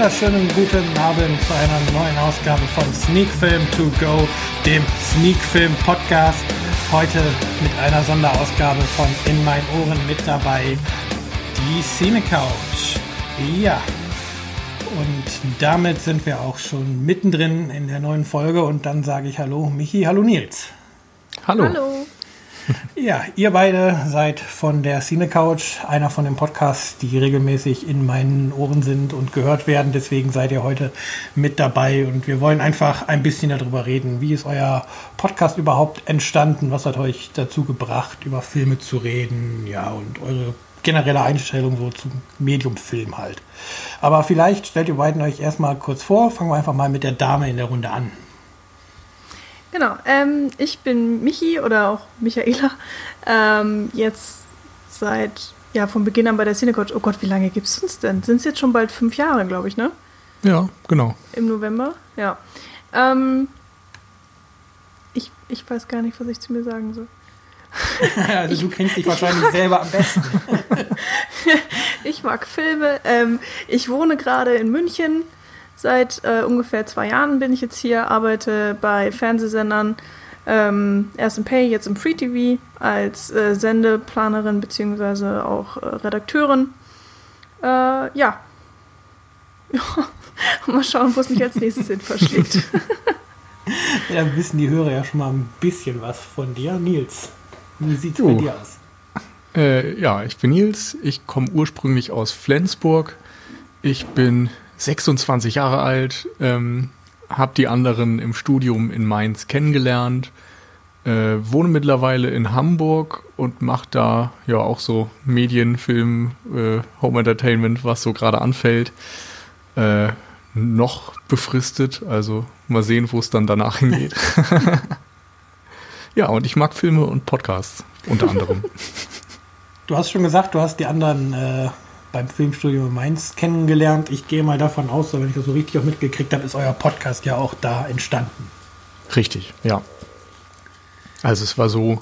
wunderschönen guten Abend zu einer neuen Ausgabe von Sneak Film to Go, dem Sneak Film Podcast. Heute mit einer Sonderausgabe von In meinen Ohren mit dabei die Cine Couch. Ja. Und damit sind wir auch schon mittendrin in der neuen Folge und dann sage ich Hallo Michi, hallo Nils. Hallo. Hallo. Ja, ihr beide seid von der Cine Couch, einer von den Podcasts, die regelmäßig in meinen Ohren sind und gehört werden. Deswegen seid ihr heute mit dabei und wir wollen einfach ein bisschen darüber reden. Wie ist euer Podcast überhaupt entstanden? Was hat euch dazu gebracht, über Filme zu reden? Ja, und eure generelle Einstellung so zum Medium-Film halt. Aber vielleicht stellt ihr beiden euch erstmal kurz vor. Fangen wir einfach mal mit der Dame in der Runde an. Genau, ähm, ich bin Michi oder auch Michaela. Ähm, jetzt seit, ja, von Beginn an bei der Cinecoach. Oh Gott, wie lange gibt es uns denn? Sind es jetzt schon bald fünf Jahre, glaube ich, ne? Ja, genau. Im November, ja. Ähm, ich, ich weiß gar nicht, was ich zu mir sagen soll. also du kennst dich wahrscheinlich selber am besten. ich mag Filme. Ähm, ich wohne gerade in München Seit äh, ungefähr zwei Jahren bin ich jetzt hier, arbeite bei Fernsehsendern, ähm, erst im Pay, jetzt im Free TV, als äh, Sendeplanerin bzw. auch äh, Redakteurin. Äh, ja. mal schauen, wo es mich als nächstes hin verschlägt. ja, wissen die Hörer ja schon mal ein bisschen was von dir. Nils, wie sieht es bei dir aus? Äh, ja, ich bin Nils. Ich komme ursprünglich aus Flensburg. Ich bin 26 Jahre alt, ähm, habe die anderen im Studium in Mainz kennengelernt, äh, wohne mittlerweile in Hamburg und mache da ja auch so Medien, Film, äh, Home Entertainment, was so gerade anfällt. Äh, noch befristet, also mal sehen, wo es dann danach hingeht. ja, und ich mag Filme und Podcasts unter anderem. Du hast schon gesagt, du hast die anderen äh, beim Filmstudio Mainz kennengelernt. Ich gehe mal davon aus, wenn ich das so richtig auch mitgekriegt habe, ist euer Podcast ja auch da entstanden. Richtig, ja. Also es war so,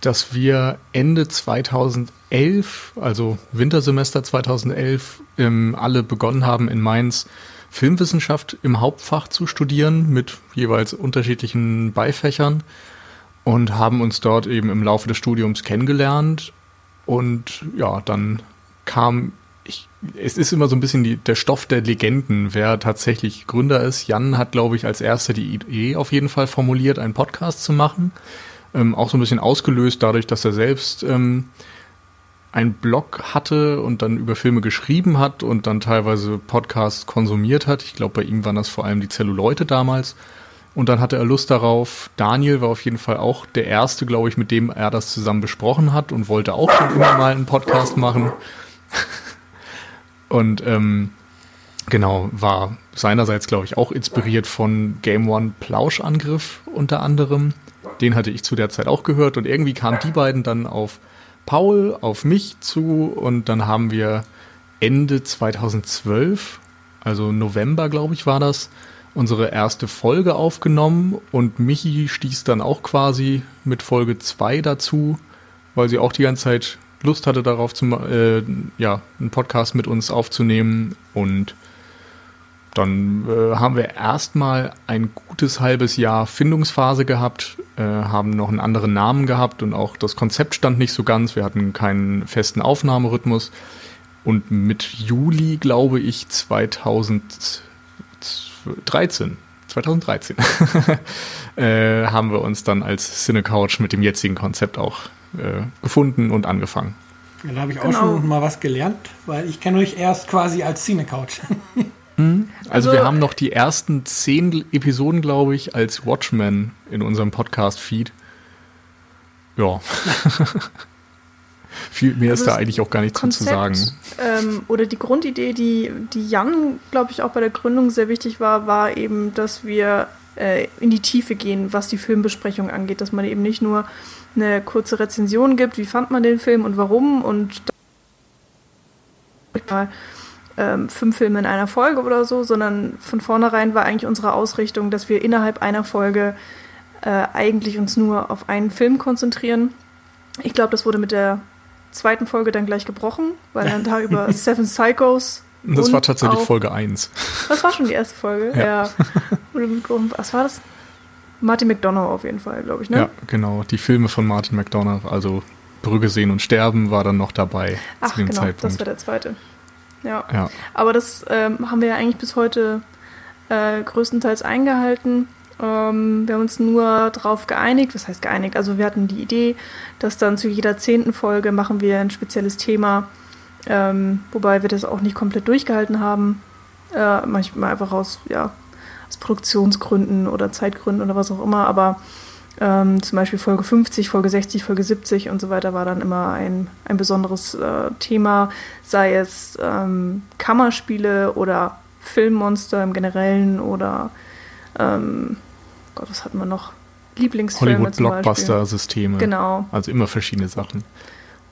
dass wir Ende 2011, also Wintersemester 2011, ähm, alle begonnen haben in Mainz Filmwissenschaft im Hauptfach zu studieren mit jeweils unterschiedlichen Beifächern und haben uns dort eben im Laufe des Studiums kennengelernt und ja, dann kam ich, es ist immer so ein bisschen die, der Stoff der Legenden, wer tatsächlich Gründer ist. Jan hat, glaube ich, als erster die Idee auf jeden Fall formuliert, einen Podcast zu machen. Ähm, auch so ein bisschen ausgelöst dadurch, dass er selbst ähm, einen Blog hatte und dann über Filme geschrieben hat und dann teilweise Podcasts konsumiert hat. Ich glaube, bei ihm waren das vor allem die Zelluleute damals. Und dann hatte er Lust darauf. Daniel war auf jeden Fall auch der erste, glaube ich, mit dem er das zusammen besprochen hat und wollte auch schon immer mal einen Podcast machen. Und ähm, genau, war seinerseits, glaube ich, auch inspiriert von Game One Plauschangriff unter anderem. Den hatte ich zu der Zeit auch gehört und irgendwie kamen die beiden dann auf Paul, auf mich zu und dann haben wir Ende 2012, also November, glaube ich, war das, unsere erste Folge aufgenommen und Michi stieß dann auch quasi mit Folge 2 dazu, weil sie auch die ganze Zeit Lust hatte darauf, zu, äh, ja, einen Podcast mit uns aufzunehmen. Und dann äh, haben wir erstmal ein gutes halbes Jahr Findungsphase gehabt, äh, haben noch einen anderen Namen gehabt und auch das Konzept stand nicht so ganz. Wir hatten keinen festen Aufnahmerhythmus. Und mit Juli, glaube ich, 2013, 2013, äh, haben wir uns dann als Cinecouch mit dem jetzigen Konzept auch äh, gefunden und angefangen. Ja, da habe ich auch genau. schon mal was gelernt, weil ich kenne euch erst quasi als Cine-Couch. Hm? Also, also, wir haben noch die ersten zehn Episoden, glaube ich, als Watchmen in unserem Podcast-Feed. Ja. Viel mehr also ist da eigentlich auch gar nicht Konzept, zu sagen. Ähm, oder die Grundidee, die, die Jan, glaube ich, auch bei der Gründung sehr wichtig war, war eben, dass wir äh, in die Tiefe gehen, was die Filmbesprechung angeht. Dass man eben nicht nur eine kurze Rezension gibt, wie fand man den Film und warum und mal ähm, fünf Filme in einer Folge oder so, sondern von vornherein war eigentlich unsere Ausrichtung, dass wir innerhalb einer Folge äh, eigentlich uns nur auf einen Film konzentrieren. Ich glaube, das wurde mit der zweiten Folge dann gleich gebrochen, weil dann da über Seven Psychos Das war tatsächlich Folge 1. Das war schon die erste Folge, ja. ja. Was war das? Martin McDonough auf jeden Fall, glaube ich, ne? Ja, genau. Die Filme von Martin McDonough, also Brügge sehen und sterben, war dann noch dabei Ach, zu dem genau, Zeitpunkt. Das war der zweite. Ja. ja. Aber das ähm, haben wir ja eigentlich bis heute äh, größtenteils eingehalten. Ähm, wir haben uns nur darauf geeinigt, was heißt geeinigt? Also wir hatten die Idee, dass dann zu jeder zehnten Folge machen wir ein spezielles Thema, ähm, wobei wir das auch nicht komplett durchgehalten haben. Äh, manchmal einfach aus, ja, aus Produktionsgründen oder Zeitgründen oder was auch immer, aber ähm, zum Beispiel Folge 50, Folge 60, Folge 70 und so weiter war dann immer ein, ein besonderes äh, Thema, sei es ähm, Kammerspiele oder Filmmonster im Generellen oder ähm, Gott, was hatten wir noch? Lieblingsfilme Hollywood-Blockbuster-Systeme. Genau. Also immer verschiedene Sachen.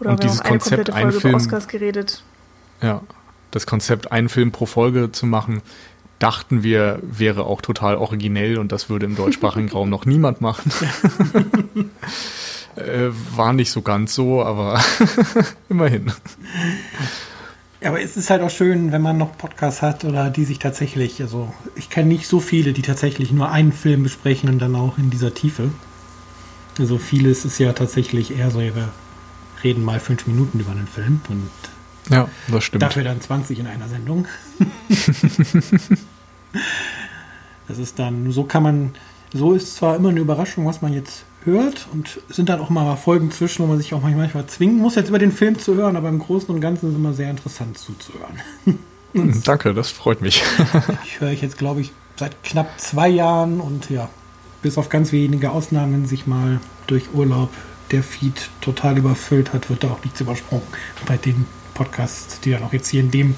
Oder und dieses Konzept, ein Film, Oscars geredet. Ja, das Konzept, einen Film pro Folge zu machen, dachten wir, wäre auch total originell und das würde im deutschsprachigen Raum noch niemand machen. äh, war nicht so ganz so, aber immerhin. Aber es ist halt auch schön, wenn man noch Podcasts hat oder die sich tatsächlich, also ich kenne nicht so viele, die tatsächlich nur einen Film besprechen und dann auch in dieser Tiefe. Also vieles ist ja tatsächlich eher so, reden mal fünf Minuten über einen Film und ja, das stimmt. dafür dann 20 in einer Sendung. das ist dann, so kann man, so ist zwar immer eine Überraschung, was man jetzt hört und sind dann auch mal Folgen zwischen, wo man sich auch manchmal zwingen muss, jetzt über den Film zu hören, aber im Großen und Ganzen ist es immer sehr interessant zuzuhören. Danke, das freut mich. ich höre ich jetzt, glaube ich, seit knapp zwei Jahren und ja, bis auf ganz wenige Ausnahmen, sich mal durch Urlaub der Feed total überfüllt hat, wird da auch nichts übersprungen. Bei den Podcasts, die dann auch jetzt hier in dem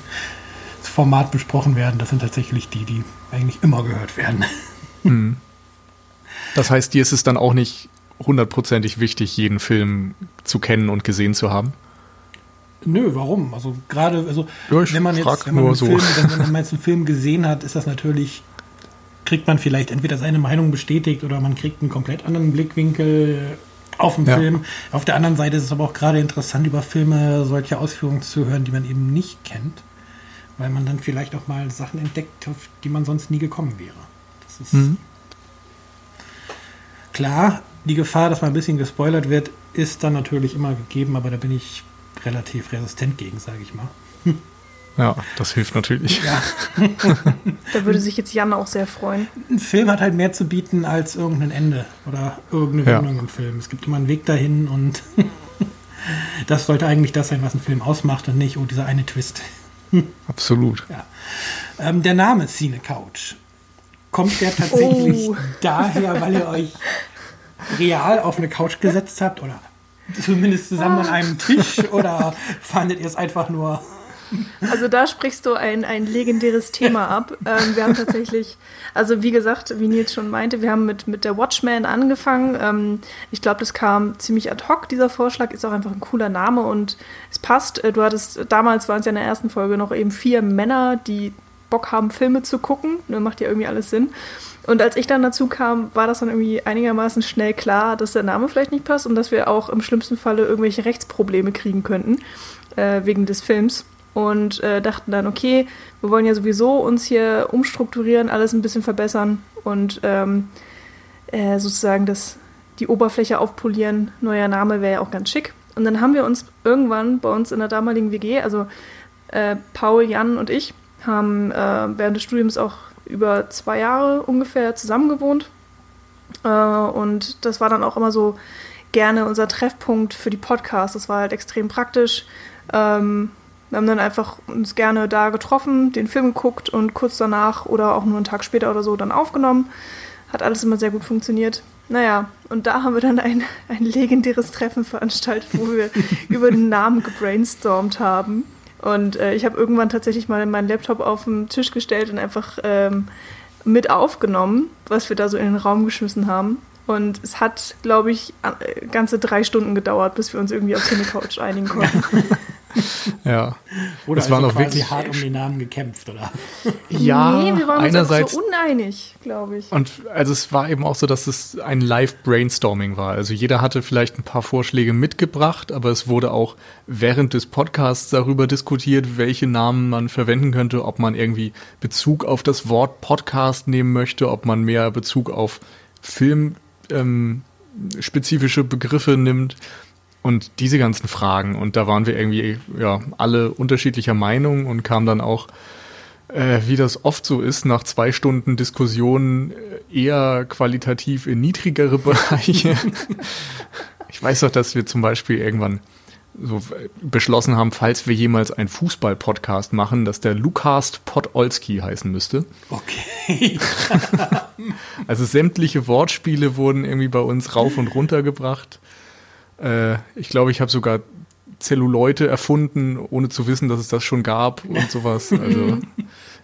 Format besprochen werden, das sind tatsächlich die, die eigentlich immer gehört werden. Mhm. Das heißt, dir ist es dann auch nicht hundertprozentig wichtig, jeden Film zu kennen und gesehen zu haben? Nö, warum? Also gerade, also ja, wenn man jetzt, wenn man, so. Film, wenn, wenn man jetzt einen Film gesehen hat, ist das natürlich, kriegt man vielleicht entweder seine Meinung bestätigt oder man kriegt einen komplett anderen Blickwinkel auf den ja. Film. Auf der anderen Seite ist es aber auch gerade interessant, über Filme solche Ausführungen zu hören, die man eben nicht kennt, weil man dann vielleicht auch mal Sachen entdeckt, auf die man sonst nie gekommen wäre. Das ist mhm. klar, die Gefahr, dass man ein bisschen gespoilert wird, ist dann natürlich immer gegeben, aber da bin ich relativ resistent gegen, sage ich mal. Ja, das hilft natürlich. Ja. da würde sich jetzt Jan auch sehr freuen. Ein Film hat halt mehr zu bieten als irgendein Ende oder irgendeine Wendung ja. im Film. Es gibt immer einen Weg dahin und das sollte eigentlich das sein, was ein Film ausmacht und nicht, oh, dieser eine Twist. Absolut. Ja. Ähm, der Name Cine Couch. Kommt der tatsächlich oh. daher, weil ihr euch real auf eine Couch gesetzt habt oder zumindest zusammen an einem Tisch oder fandet ihr es einfach nur? Also da sprichst du ein, ein legendäres Thema ab. Ähm, wir haben tatsächlich, also wie gesagt, wie Nils schon meinte, wir haben mit, mit der Watchman angefangen. Ähm, ich glaube, das kam ziemlich ad hoc, dieser Vorschlag, ist auch einfach ein cooler Name und es passt. Äh, du hattest, damals waren es ja in der ersten Folge noch eben vier Männer, die Bock haben, Filme zu gucken. Das macht ja irgendwie alles Sinn. Und als ich dann dazu kam, war das dann irgendwie einigermaßen schnell klar, dass der Name vielleicht nicht passt und dass wir auch im schlimmsten Falle irgendwelche Rechtsprobleme kriegen könnten äh, wegen des Films. Und äh, dachten dann, okay, wir wollen ja sowieso uns hier umstrukturieren, alles ein bisschen verbessern und ähm, äh, sozusagen das, die Oberfläche aufpolieren. Neuer Name wäre ja auch ganz schick. Und dann haben wir uns irgendwann bei uns in der damaligen WG, also äh, Paul, Jan und ich, haben äh, während des Studiums auch über zwei Jahre ungefähr zusammen gewohnt. Äh, und das war dann auch immer so gerne unser Treffpunkt für die Podcasts. Das war halt extrem praktisch. Ähm, wir haben dann einfach uns gerne da getroffen, den Film geguckt und kurz danach oder auch nur einen Tag später oder so dann aufgenommen. Hat alles immer sehr gut funktioniert. Naja, und da haben wir dann ein, ein legendäres Treffen veranstaltet, wo wir über den Namen gebrainstormt haben. Und äh, ich habe irgendwann tatsächlich mal meinen Laptop auf den Tisch gestellt und einfach ähm, mit aufgenommen, was wir da so in den Raum geschmissen haben. Und es hat, glaube ich, ganze drei Stunden gedauert, bis wir uns irgendwie auf so eine Couch einigen konnten. ja. Oder es war also noch quasi wirklich hart um den Namen gekämpft, oder? Ja, nee, wir waren einerseits so uneinig, glaube ich. Und also es war eben auch so, dass es ein Live-Brainstorming war. Also jeder hatte vielleicht ein paar Vorschläge mitgebracht, aber es wurde auch während des Podcasts darüber diskutiert, welche Namen man verwenden könnte, ob man irgendwie Bezug auf das Wort Podcast nehmen möchte, ob man mehr Bezug auf Film ähm, spezifische Begriffe nimmt und diese ganzen Fragen. Und da waren wir irgendwie ja alle unterschiedlicher Meinung und kamen dann auch äh, wie das oft so ist, nach zwei Stunden Diskussion äh, eher qualitativ in niedrigere Bereiche. ich weiß doch, dass wir zum Beispiel irgendwann so beschlossen haben, falls wir jemals einen Fußball-Podcast machen, dass der Lukas Podolski heißen müsste. Okay. also sämtliche Wortspiele wurden irgendwie bei uns rauf und runter gebracht. Äh, ich glaube, ich habe sogar Zelluleute erfunden, ohne zu wissen, dass es das schon gab und sowas. Also,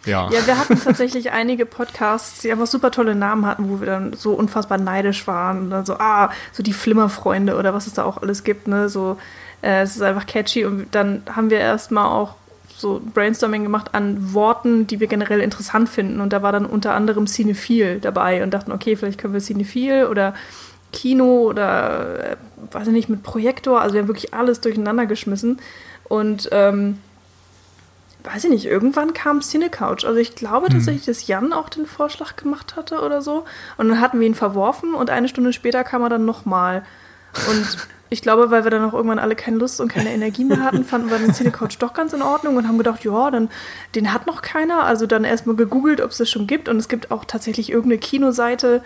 ja. Ja, wir hatten tatsächlich einige Podcasts, die einfach super tolle Namen hatten, wo wir dann so unfassbar neidisch waren. Und dann so, ah, so die Flimmerfreunde oder was es da auch alles gibt, ne? So, äh, es ist einfach catchy. Und dann haben wir erstmal auch so Brainstorming gemacht an Worten, die wir generell interessant finden. Und da war dann unter anderem Cinephil dabei und dachten, okay, vielleicht können wir Cinephil oder Kino oder, äh, weiß ich nicht, mit Projektor. Also wir haben wirklich alles durcheinander geschmissen. Und, ähm, weiß ich nicht, irgendwann kam Cinecouch. Also ich glaube Hm. tatsächlich, dass Jan auch den Vorschlag gemacht hatte oder so. Und dann hatten wir ihn verworfen und eine Stunde später kam er dann nochmal. Und ich glaube, weil wir dann auch irgendwann alle keine Lust und keine Energie mehr hatten, fanden wir den Cinecouch doch ganz in Ordnung und haben gedacht, ja, dann den hat noch keiner. Also dann erstmal gegoogelt, ob es das schon gibt. Und es gibt auch tatsächlich irgendeine Kinoseite,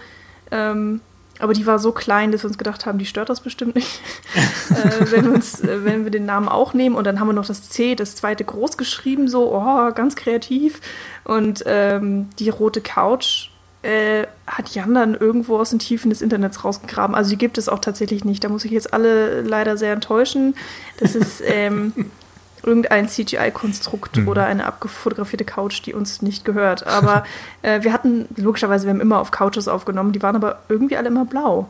ähm, aber die war so klein, dass wir uns gedacht haben, die stört das bestimmt nicht, äh, wenn, wir uns, äh, wenn wir den Namen auch nehmen. Und dann haben wir noch das C, das zweite groß geschrieben, so, oh, ganz kreativ. Und ähm, die rote Couch äh, hat Jan dann irgendwo aus den Tiefen des Internets rausgegraben. Also die gibt es auch tatsächlich nicht. Da muss ich jetzt alle leider sehr enttäuschen. Das ist ähm, irgendein CGI-Konstrukt Mhm. oder eine abgefotografierte Couch, die uns nicht gehört. Aber äh, wir hatten, logischerweise, wir haben immer auf Couches aufgenommen, die waren aber irgendwie alle immer blau.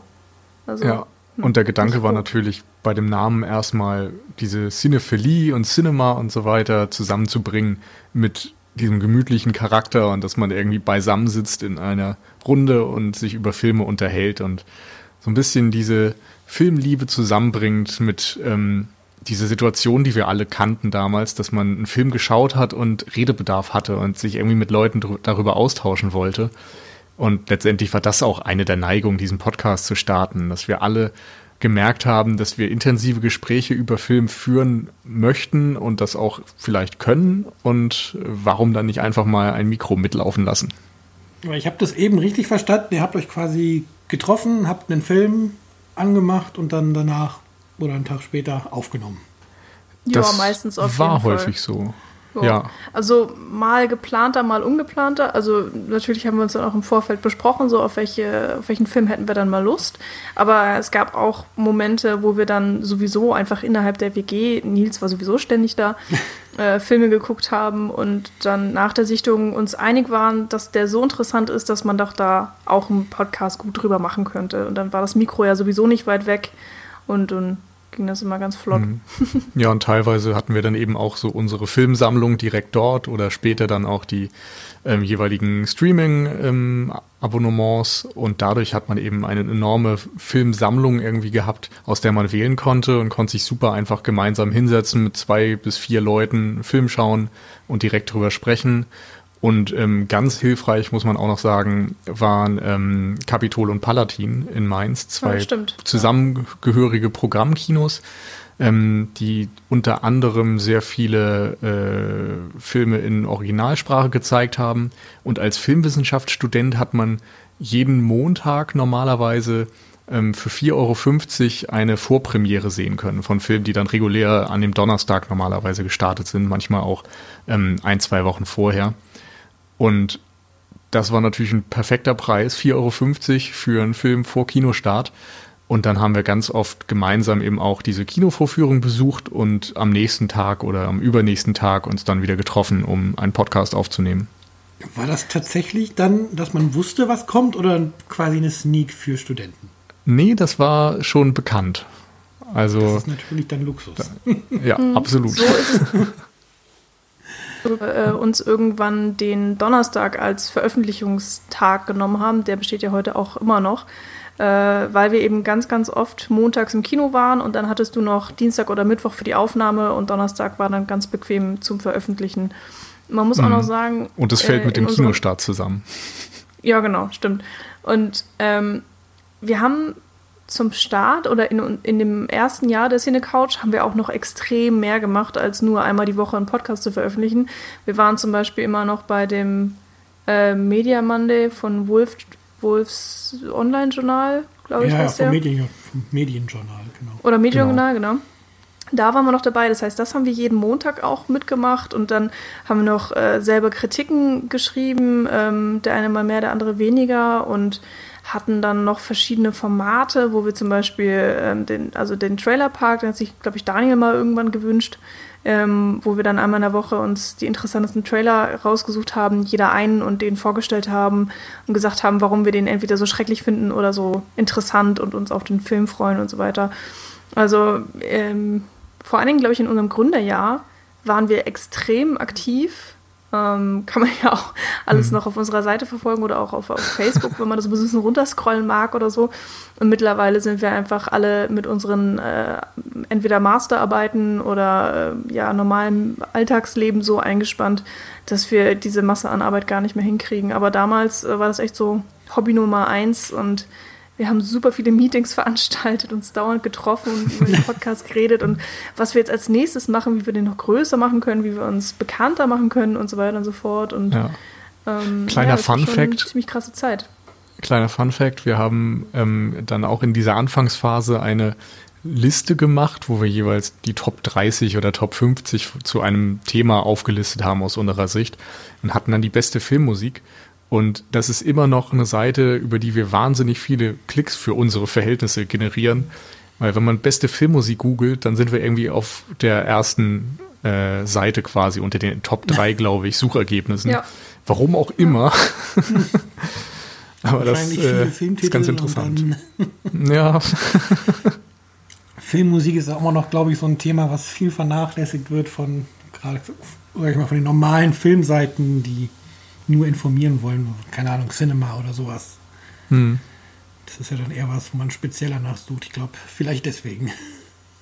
Also, Ja. Und der Gedanke war natürlich bei dem Namen erstmal diese Cinephilie und Cinema und so weiter zusammenzubringen mit diesem gemütlichen Charakter und dass man irgendwie beisammen sitzt in einer Runde und sich über Filme unterhält und so ein bisschen diese Filmliebe zusammenbringt mit ähm, dieser Situation, die wir alle kannten damals, dass man einen Film geschaut hat und Redebedarf hatte und sich irgendwie mit Leuten darüber austauschen wollte. Und letztendlich war das auch eine der Neigungen, diesen Podcast zu starten, dass wir alle gemerkt haben, dass wir intensive Gespräche über Film führen möchten und das auch vielleicht können. Und warum dann nicht einfach mal ein Mikro mitlaufen lassen? Ich habe das eben richtig verstanden. Ihr habt euch quasi getroffen, habt einen Film angemacht und dann danach oder einen Tag später aufgenommen. ja, das meistens auf war jeden Fall. häufig so. Ja. Ja. Also mal geplanter, mal ungeplanter. Also natürlich haben wir uns dann auch im Vorfeld besprochen, so auf, welche, auf welchen Film hätten wir dann mal Lust. Aber es gab auch Momente, wo wir dann sowieso einfach innerhalb der WG, Nils war sowieso ständig da, äh, Filme geguckt haben und dann nach der Sichtung uns einig waren, dass der so interessant ist, dass man doch da auch einen Podcast gut drüber machen könnte. Und dann war das Mikro ja sowieso nicht weit weg und dann ging das immer ganz flott. Mhm. Ja, und teilweise hatten wir dann eben auch so unsere Filmsammlung direkt dort oder später dann auch die ähm, jeweiligen Streaming-Abonnements und dadurch hat man eben eine enorme Filmsammlung irgendwie gehabt, aus der man wählen konnte und konnte sich super einfach gemeinsam hinsetzen mit zwei bis vier Leuten, Film schauen und direkt drüber sprechen. Und ähm, ganz hilfreich, muss man auch noch sagen, waren ähm, Capitol und Palatin in Mainz, zwei Ja, zusammengehörige Programmkinos, ähm, die unter anderem sehr viele äh, Filme in Originalsprache gezeigt haben. Und als Filmwissenschaftsstudent hat man jeden Montag normalerweise ähm, für 4,50 Euro eine Vorpremiere sehen können von Filmen, die dann regulär an dem Donnerstag normalerweise gestartet sind, manchmal auch ähm, ein, zwei Wochen vorher. Und das war natürlich ein perfekter Preis, 4,50 Euro für einen Film vor Kinostart. Und dann haben wir ganz oft gemeinsam eben auch diese Kinovorführung besucht und am nächsten Tag oder am übernächsten Tag uns dann wieder getroffen, um einen Podcast aufzunehmen. War das tatsächlich dann, dass man wusste, was kommt oder quasi eine Sneak für Studenten? Nee, das war schon bekannt. Also, das ist natürlich dann Luxus. Da, ja, mhm. absolut. So ist es. äh, uns irgendwann den Donnerstag als Veröffentlichungstag genommen haben. Der besteht ja heute auch immer noch. Äh, weil wir eben ganz, ganz oft montags im Kino waren und dann hattest du noch Dienstag oder Mittwoch für die Aufnahme und Donnerstag war dann ganz bequem zum Veröffentlichen. Man muss mhm. auch noch sagen. Und es fällt äh, mit dem Kinostart zusammen. Ja, genau, stimmt. Und ähm, wir haben zum Start oder in, in dem ersten Jahr der Cine Couch haben wir auch noch extrem mehr gemacht, als nur einmal die Woche einen Podcast zu veröffentlichen. Wir waren zum Beispiel immer noch bei dem äh, Media Monday von Wolf, Wolfs Online-Journal, glaube ich. Ja, vom, Medien, vom Medienjournal, genau. Oder Medienjournal, genau. genau. Da waren wir noch dabei, das heißt, das haben wir jeden Montag auch mitgemacht und dann haben wir noch äh, selber Kritiken geschrieben, ähm, der eine mal mehr, der andere weniger und hatten dann noch verschiedene Formate, wo wir zum Beispiel ähm, den, also den Trailerpark, den hat sich, glaube ich, Daniel mal irgendwann gewünscht, ähm, wo wir dann einmal in der Woche uns die interessantesten Trailer rausgesucht haben, jeder einen und den vorgestellt haben und gesagt haben, warum wir den entweder so schrecklich finden oder so interessant und uns auf den Film freuen und so weiter. Also ähm, vor allen Dingen, glaube ich, in unserem Gründerjahr waren wir extrem aktiv ähm, kann man ja auch alles mhm. noch auf unserer Seite verfolgen oder auch auf, auf Facebook, wenn man das ein bisschen runterscrollen mag oder so. Und mittlerweile sind wir einfach alle mit unseren äh, entweder Masterarbeiten oder äh, ja, normalen Alltagsleben so eingespannt, dass wir diese Masse an Arbeit gar nicht mehr hinkriegen. Aber damals äh, war das echt so Hobby Nummer eins und wir haben super viele Meetings veranstaltet, uns dauernd getroffen und über den Podcast geredet und was wir jetzt als nächstes machen, wie wir den noch größer machen können, wie wir uns bekannter machen können und so weiter und so fort. Und ja. ähm, kleiner ja, Fun Fact. Ziemlich krasse Zeit. Kleiner Fun Fact: Wir haben ähm, dann auch in dieser Anfangsphase eine Liste gemacht, wo wir jeweils die Top 30 oder Top 50 zu einem Thema aufgelistet haben aus unserer Sicht und hatten dann die beste Filmmusik. Und das ist immer noch eine Seite, über die wir wahnsinnig viele Klicks für unsere Verhältnisse generieren. Weil wenn man beste Filmmusik googelt, dann sind wir irgendwie auf der ersten äh, Seite quasi unter den Top 3, glaube ich, Suchergebnissen. Ja. Warum auch immer. Aber das äh, ist ganz interessant. ja. Filmmusik ist auch immer noch, glaube ich, so ein Thema, was viel vernachlässigt wird von gerade sag ich mal, von den normalen Filmseiten, die nur informieren wollen, keine Ahnung, Cinema oder sowas. Hm. Das ist ja dann eher was, wo man speziell danach sucht. Ich glaube, vielleicht deswegen.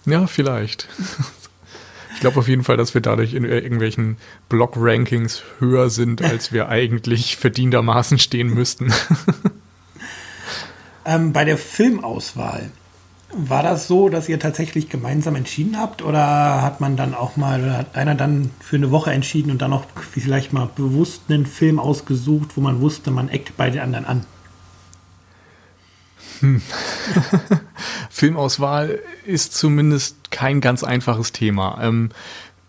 Ja, vielleicht. Ich glaube auf jeden Fall, dass wir dadurch in irgendwelchen Blog-Rankings höher sind, als wir eigentlich verdientermaßen stehen müssten. ähm, bei der Filmauswahl, war das so, dass ihr tatsächlich gemeinsam entschieden habt oder hat man dann auch mal, hat einer dann für eine Woche entschieden und dann auch vielleicht mal bewusst einen Film ausgesucht, wo man wusste, man eckt bei den anderen an? Hm. Filmauswahl ist zumindest kein ganz einfaches Thema. Ähm,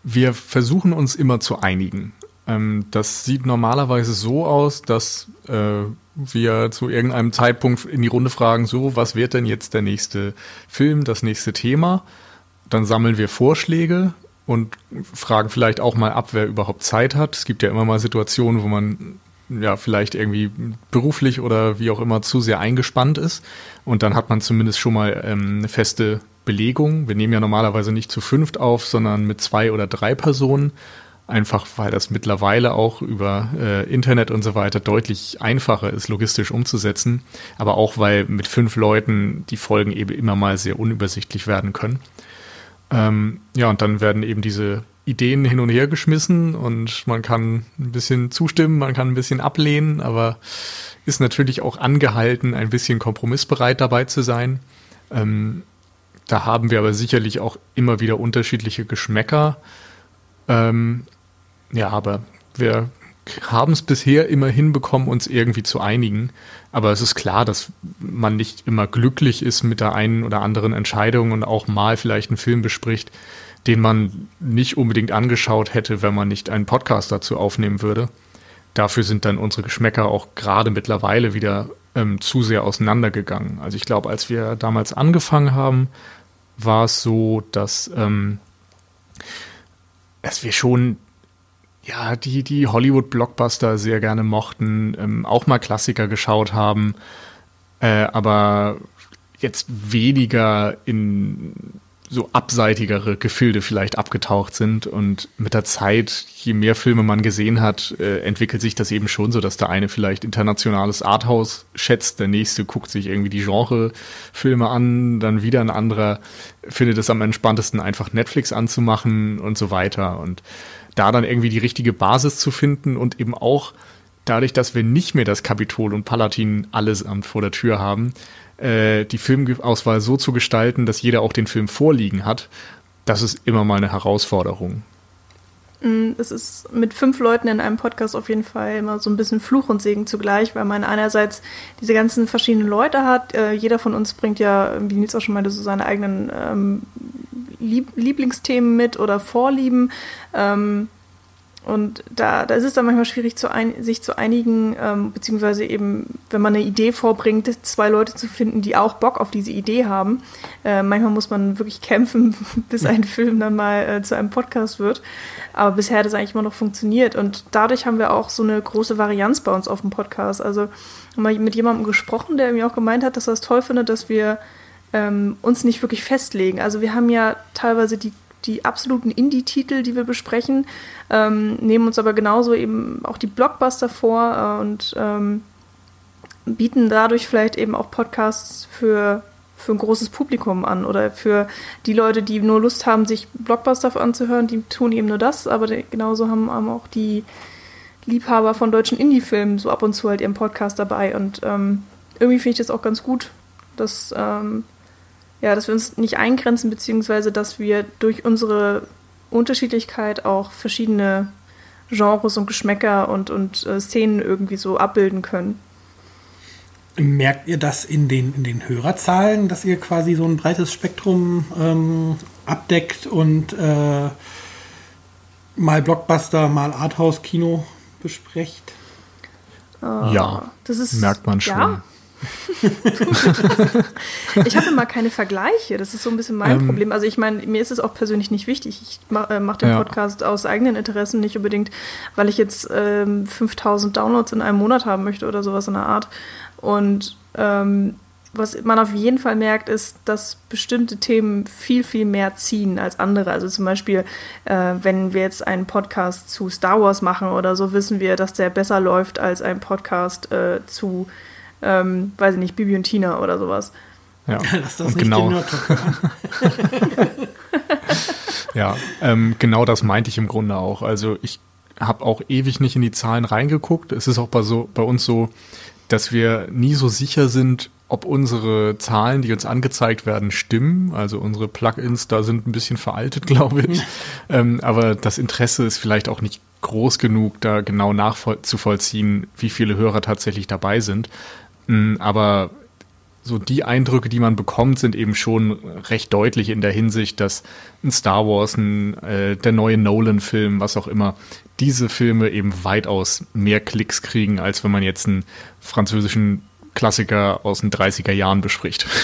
wir versuchen uns immer zu einigen. Ähm, das sieht normalerweise so aus, dass äh, wir zu irgendeinem Zeitpunkt in die Runde fragen, so, was wird denn jetzt der nächste Film, das nächste Thema? Dann sammeln wir Vorschläge und fragen vielleicht auch mal ab, wer überhaupt Zeit hat. Es gibt ja immer mal Situationen, wo man ja vielleicht irgendwie beruflich oder wie auch immer zu sehr eingespannt ist. Und dann hat man zumindest schon mal ähm, eine feste Belegung. Wir nehmen ja normalerweise nicht zu fünft auf, sondern mit zwei oder drei Personen einfach weil das mittlerweile auch über äh, Internet und so weiter deutlich einfacher ist, logistisch umzusetzen, aber auch weil mit fünf Leuten die Folgen eben immer mal sehr unübersichtlich werden können. Ähm, ja, und dann werden eben diese Ideen hin und her geschmissen und man kann ein bisschen zustimmen, man kann ein bisschen ablehnen, aber ist natürlich auch angehalten, ein bisschen kompromissbereit dabei zu sein. Ähm, da haben wir aber sicherlich auch immer wieder unterschiedliche Geschmäcker. Ähm, ja, aber wir haben es bisher immer hinbekommen, uns irgendwie zu einigen. Aber es ist klar, dass man nicht immer glücklich ist mit der einen oder anderen Entscheidung und auch mal vielleicht einen Film bespricht, den man nicht unbedingt angeschaut hätte, wenn man nicht einen Podcast dazu aufnehmen würde. Dafür sind dann unsere Geschmäcker auch gerade mittlerweile wieder ähm, zu sehr auseinandergegangen. Also ich glaube, als wir damals angefangen haben, war es so, dass, ähm, dass wir schon ja, die, die Hollywood-Blockbuster sehr gerne mochten, ähm, auch mal Klassiker geschaut haben, äh, aber jetzt weniger in so abseitigere Gefilde vielleicht abgetaucht sind. Und mit der Zeit, je mehr Filme man gesehen hat, äh, entwickelt sich das eben schon so, dass der eine vielleicht internationales Arthouse schätzt, der nächste guckt sich irgendwie die Genrefilme an, dann wieder ein anderer findet es am entspanntesten einfach Netflix anzumachen und so weiter. Und da dann irgendwie die richtige Basis zu finden und eben auch dadurch, dass wir nicht mehr das Kapitol und Palatin allesamt vor der Tür haben, äh, die Filmauswahl so zu gestalten, dass jeder auch den Film vorliegen hat, das ist immer mal eine Herausforderung. Mm, es ist mit fünf Leuten in einem Podcast auf jeden Fall immer so ein bisschen Fluch und Segen zugleich, weil man einerseits diese ganzen verschiedenen Leute hat. Äh, jeder von uns bringt ja, wie Nils auch schon meinte, so seine eigenen ähm, Lieb Lieblingsthemen mit oder Vorlieben. Ähm, und da, da ist es dann manchmal schwierig, zu ein, sich zu einigen, ähm, beziehungsweise eben, wenn man eine Idee vorbringt, zwei Leute zu finden, die auch Bock auf diese Idee haben. Äh, manchmal muss man wirklich kämpfen, bis ein Film dann mal äh, zu einem Podcast wird. Aber bisher hat es eigentlich immer noch funktioniert. Und dadurch haben wir auch so eine große Varianz bei uns auf dem Podcast. Also wir mit jemandem gesprochen, der mir auch gemeint hat, dass er es toll findet, dass wir ähm, uns nicht wirklich festlegen. Also wir haben ja teilweise die die absoluten Indie-Titel, die wir besprechen, ähm, nehmen uns aber genauso eben auch die Blockbuster vor äh, und ähm, bieten dadurch vielleicht eben auch Podcasts für, für ein großes Publikum an oder für die Leute, die nur Lust haben, sich Blockbuster anzuhören, die tun eben nur das, aber genauso haben, haben auch die Liebhaber von deutschen Indie-Filmen so ab und zu halt ihren Podcast dabei und ähm, irgendwie finde ich das auch ganz gut, dass ähm, ja, dass wir uns nicht eingrenzen, beziehungsweise dass wir durch unsere Unterschiedlichkeit auch verschiedene Genres und Geschmäcker und, und äh, Szenen irgendwie so abbilden können. Merkt ihr das in den, in den Hörerzahlen, dass ihr quasi so ein breites Spektrum ähm, abdeckt und äh, mal Blockbuster, mal Arthouse-Kino besprecht? Uh, ja, das ist, merkt man schon. Ja, ich habe immer keine Vergleiche. Das ist so ein bisschen mein ähm, Problem. Also ich meine, mir ist es auch persönlich nicht wichtig. Ich mache äh, mach den ja. Podcast aus eigenen Interessen, nicht unbedingt, weil ich jetzt ähm, 5000 Downloads in einem Monat haben möchte oder sowas in der Art. Und ähm, was man auf jeden Fall merkt, ist, dass bestimmte Themen viel, viel mehr ziehen als andere. Also zum Beispiel, äh, wenn wir jetzt einen Podcast zu Star Wars machen oder so, wissen wir, dass der besser läuft als ein Podcast äh, zu ähm, weiß ich nicht, Bibi und Tina oder sowas. Ja, Lass das und nicht genau. ja, ähm, genau das meinte ich im Grunde auch. Also ich habe auch ewig nicht in die Zahlen reingeguckt. Es ist auch bei, so, bei uns so, dass wir nie so sicher sind, ob unsere Zahlen, die uns angezeigt werden, stimmen. Also unsere Plugins da sind ein bisschen veraltet, glaube ich. ähm, aber das Interesse ist vielleicht auch nicht groß genug, da genau nachzuvollziehen, wie viele Hörer tatsächlich dabei sind. Mm, aber so die Eindrücke, die man bekommt, sind eben schon recht deutlich in der Hinsicht, dass ein Star Wars, ein, äh, der neue Nolan-Film, was auch immer, diese Filme eben weitaus mehr Klicks kriegen, als wenn man jetzt einen französischen Klassiker aus den 30er Jahren bespricht.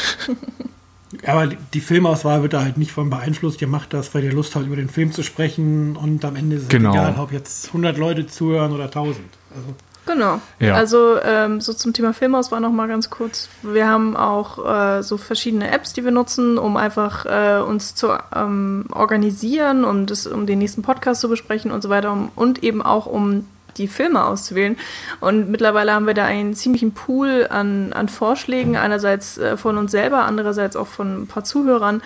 Aber die Filmauswahl wird da halt nicht von beeinflusst. Ihr macht das, weil ihr Lust habt, über den Film zu sprechen und am Ende ist es genau. egal, ob jetzt 100 Leute zuhören oder 1000. Also Genau. Ja. Also ähm, so zum Thema Filmauswahl noch mal ganz kurz. Wir haben auch äh, so verschiedene Apps, die wir nutzen, um einfach äh, uns zu ähm, organisieren, um, das, um den nächsten Podcast zu besprechen und so weiter um, und eben auch um die Filme auszuwählen. Und mittlerweile haben wir da einen ziemlichen Pool an, an Vorschlägen, einerseits äh, von uns selber, andererseits auch von ein paar Zuhörern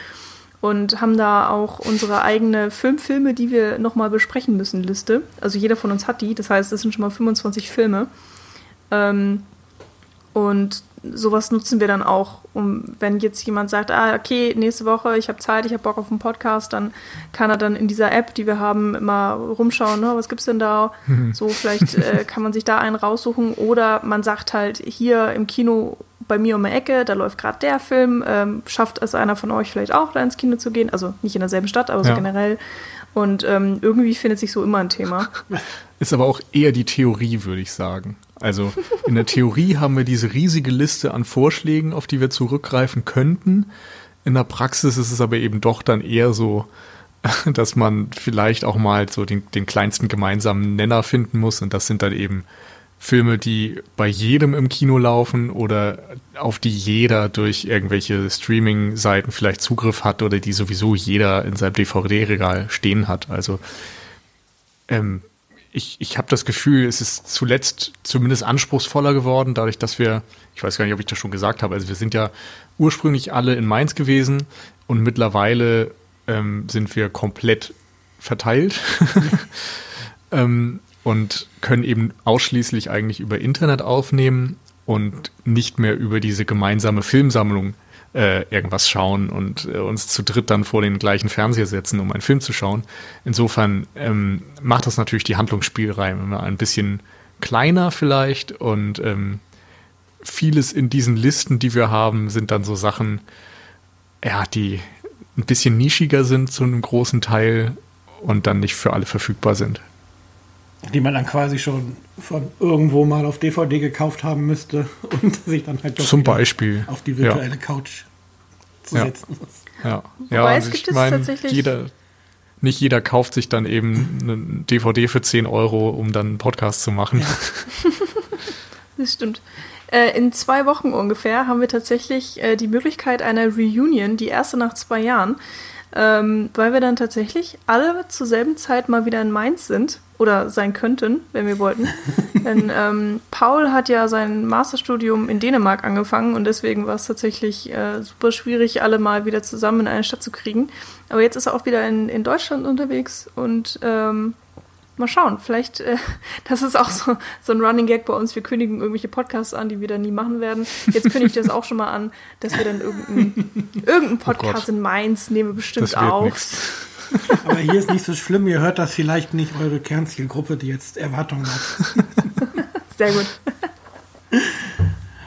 und haben da auch unsere eigene fünf Filme, die wir nochmal besprechen müssen, Liste. Also jeder von uns hat die, das heißt, es sind schon mal 25 Filme. Ähm, und sowas nutzen wir dann auch, um wenn jetzt jemand sagt, ah, okay, nächste Woche, ich habe Zeit, ich habe Bock auf einen Podcast, dann kann er dann in dieser App, die wir haben, immer rumschauen, ne, was gibt's denn da? So, vielleicht äh, kann man sich da einen raussuchen. Oder man sagt halt, hier im Kino bei mir um die Ecke, da läuft gerade der Film, ähm, schafft es einer von euch vielleicht auch, da ins Kino zu gehen? Also nicht in derselben Stadt, aber so ja. generell. Und ähm, irgendwie findet sich so immer ein Thema. Ist aber auch eher die Theorie, würde ich sagen. Also in der Theorie haben wir diese riesige Liste an Vorschlägen, auf die wir zurückgreifen könnten. In der Praxis ist es aber eben doch dann eher so, dass man vielleicht auch mal so den, den kleinsten gemeinsamen Nenner finden muss. Und das sind dann eben Filme, die bei jedem im Kino laufen oder auf die jeder durch irgendwelche Streaming-Seiten vielleicht Zugriff hat oder die sowieso jeder in seinem DVD-Regal stehen hat. Also ähm, ich, ich habe das Gefühl, es ist zuletzt zumindest anspruchsvoller geworden, dadurch, dass wir, ich weiß gar nicht, ob ich das schon gesagt habe, also wir sind ja ursprünglich alle in Mainz gewesen und mittlerweile ähm, sind wir komplett verteilt ähm, und können eben ausschließlich eigentlich über Internet aufnehmen und nicht mehr über diese gemeinsame Filmsammlung äh, irgendwas schauen und äh, uns zu dritt dann vor den gleichen Fernseher setzen, um einen Film zu schauen. Insofern ähm, macht das natürlich die Handlungsspielräume ein bisschen kleiner vielleicht und ähm, vieles in diesen Listen, die wir haben, sind dann so Sachen, ja, die ein bisschen nischiger sind zu einem großen Teil und dann nicht für alle verfügbar sind. Die man dann quasi schon von irgendwo mal auf DVD gekauft haben müsste und sich dann halt Zum Beispiel auf die virtuelle ja. Couch zu ja. setzen muss. Ja, ja Wobei, es gibt ich meine, jeder, nicht jeder kauft sich dann eben eine DVD für 10 Euro, um dann einen Podcast zu machen. Ja. das stimmt. Äh, in zwei Wochen ungefähr haben wir tatsächlich äh, die Möglichkeit einer Reunion, die erste nach zwei Jahren, ähm, weil wir dann tatsächlich alle zur selben Zeit mal wieder in Mainz sind oder sein könnten, wenn wir wollten. Denn ähm, Paul hat ja sein Masterstudium in Dänemark angefangen und deswegen war es tatsächlich äh, super schwierig, alle mal wieder zusammen in eine Stadt zu kriegen. Aber jetzt ist er auch wieder in, in Deutschland unterwegs und ähm, mal schauen, vielleicht, äh, das ist auch so, so ein Running Gag bei uns. Wir kündigen irgendwelche Podcasts an, die wir dann nie machen werden. Jetzt kündige ich das auch schon mal an, dass wir dann irgendeinen irgendein oh Podcast oh in Mainz nehmen wir bestimmt auf. Aber hier ist nicht so schlimm, ihr hört das vielleicht nicht eure Kernzielgruppe, die jetzt Erwartungen hat. Sehr gut.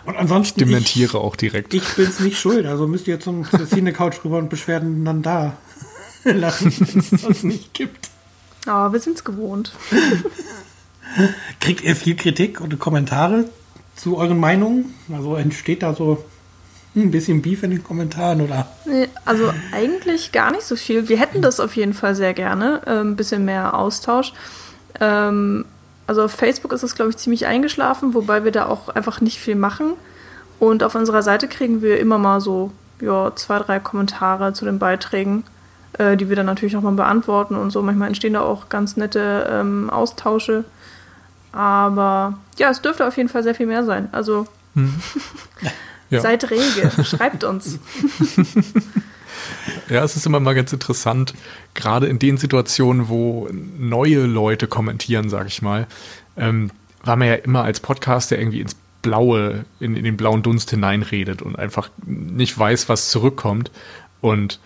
Und ansonsten. Ich dementiere ich, auch direkt. Ich bin es nicht schuld, also müsst ihr zum Cine Couch rüber und Beschwerden dann da lassen, wenn es das nicht gibt. Aber wir sind es gewohnt. Kriegt ihr viel Kritik und Kommentare zu euren Meinungen? Also entsteht da so ein bisschen Beef in den Kommentaren, oder? Nee, also eigentlich gar nicht so viel. Wir hätten das auf jeden Fall sehr gerne, äh, ein bisschen mehr Austausch. Ähm, also auf Facebook ist es, glaube ich, ziemlich eingeschlafen, wobei wir da auch einfach nicht viel machen. Und auf unserer Seite kriegen wir immer mal so ja, zwei, drei Kommentare zu den Beiträgen äh, die wir dann natürlich auch mal beantworten und so. Manchmal entstehen da auch ganz nette ähm, Austausche. Aber ja, es dürfte auf jeden Fall sehr viel mehr sein. Also hm. ja. seid rege, schreibt uns. Ja, es ist immer mal ganz interessant, gerade in den Situationen, wo neue Leute kommentieren, sag ich mal, ähm, war man ja immer als Podcaster irgendwie ins Blaue, in, in den blauen Dunst hineinredet und einfach nicht weiß, was zurückkommt. Und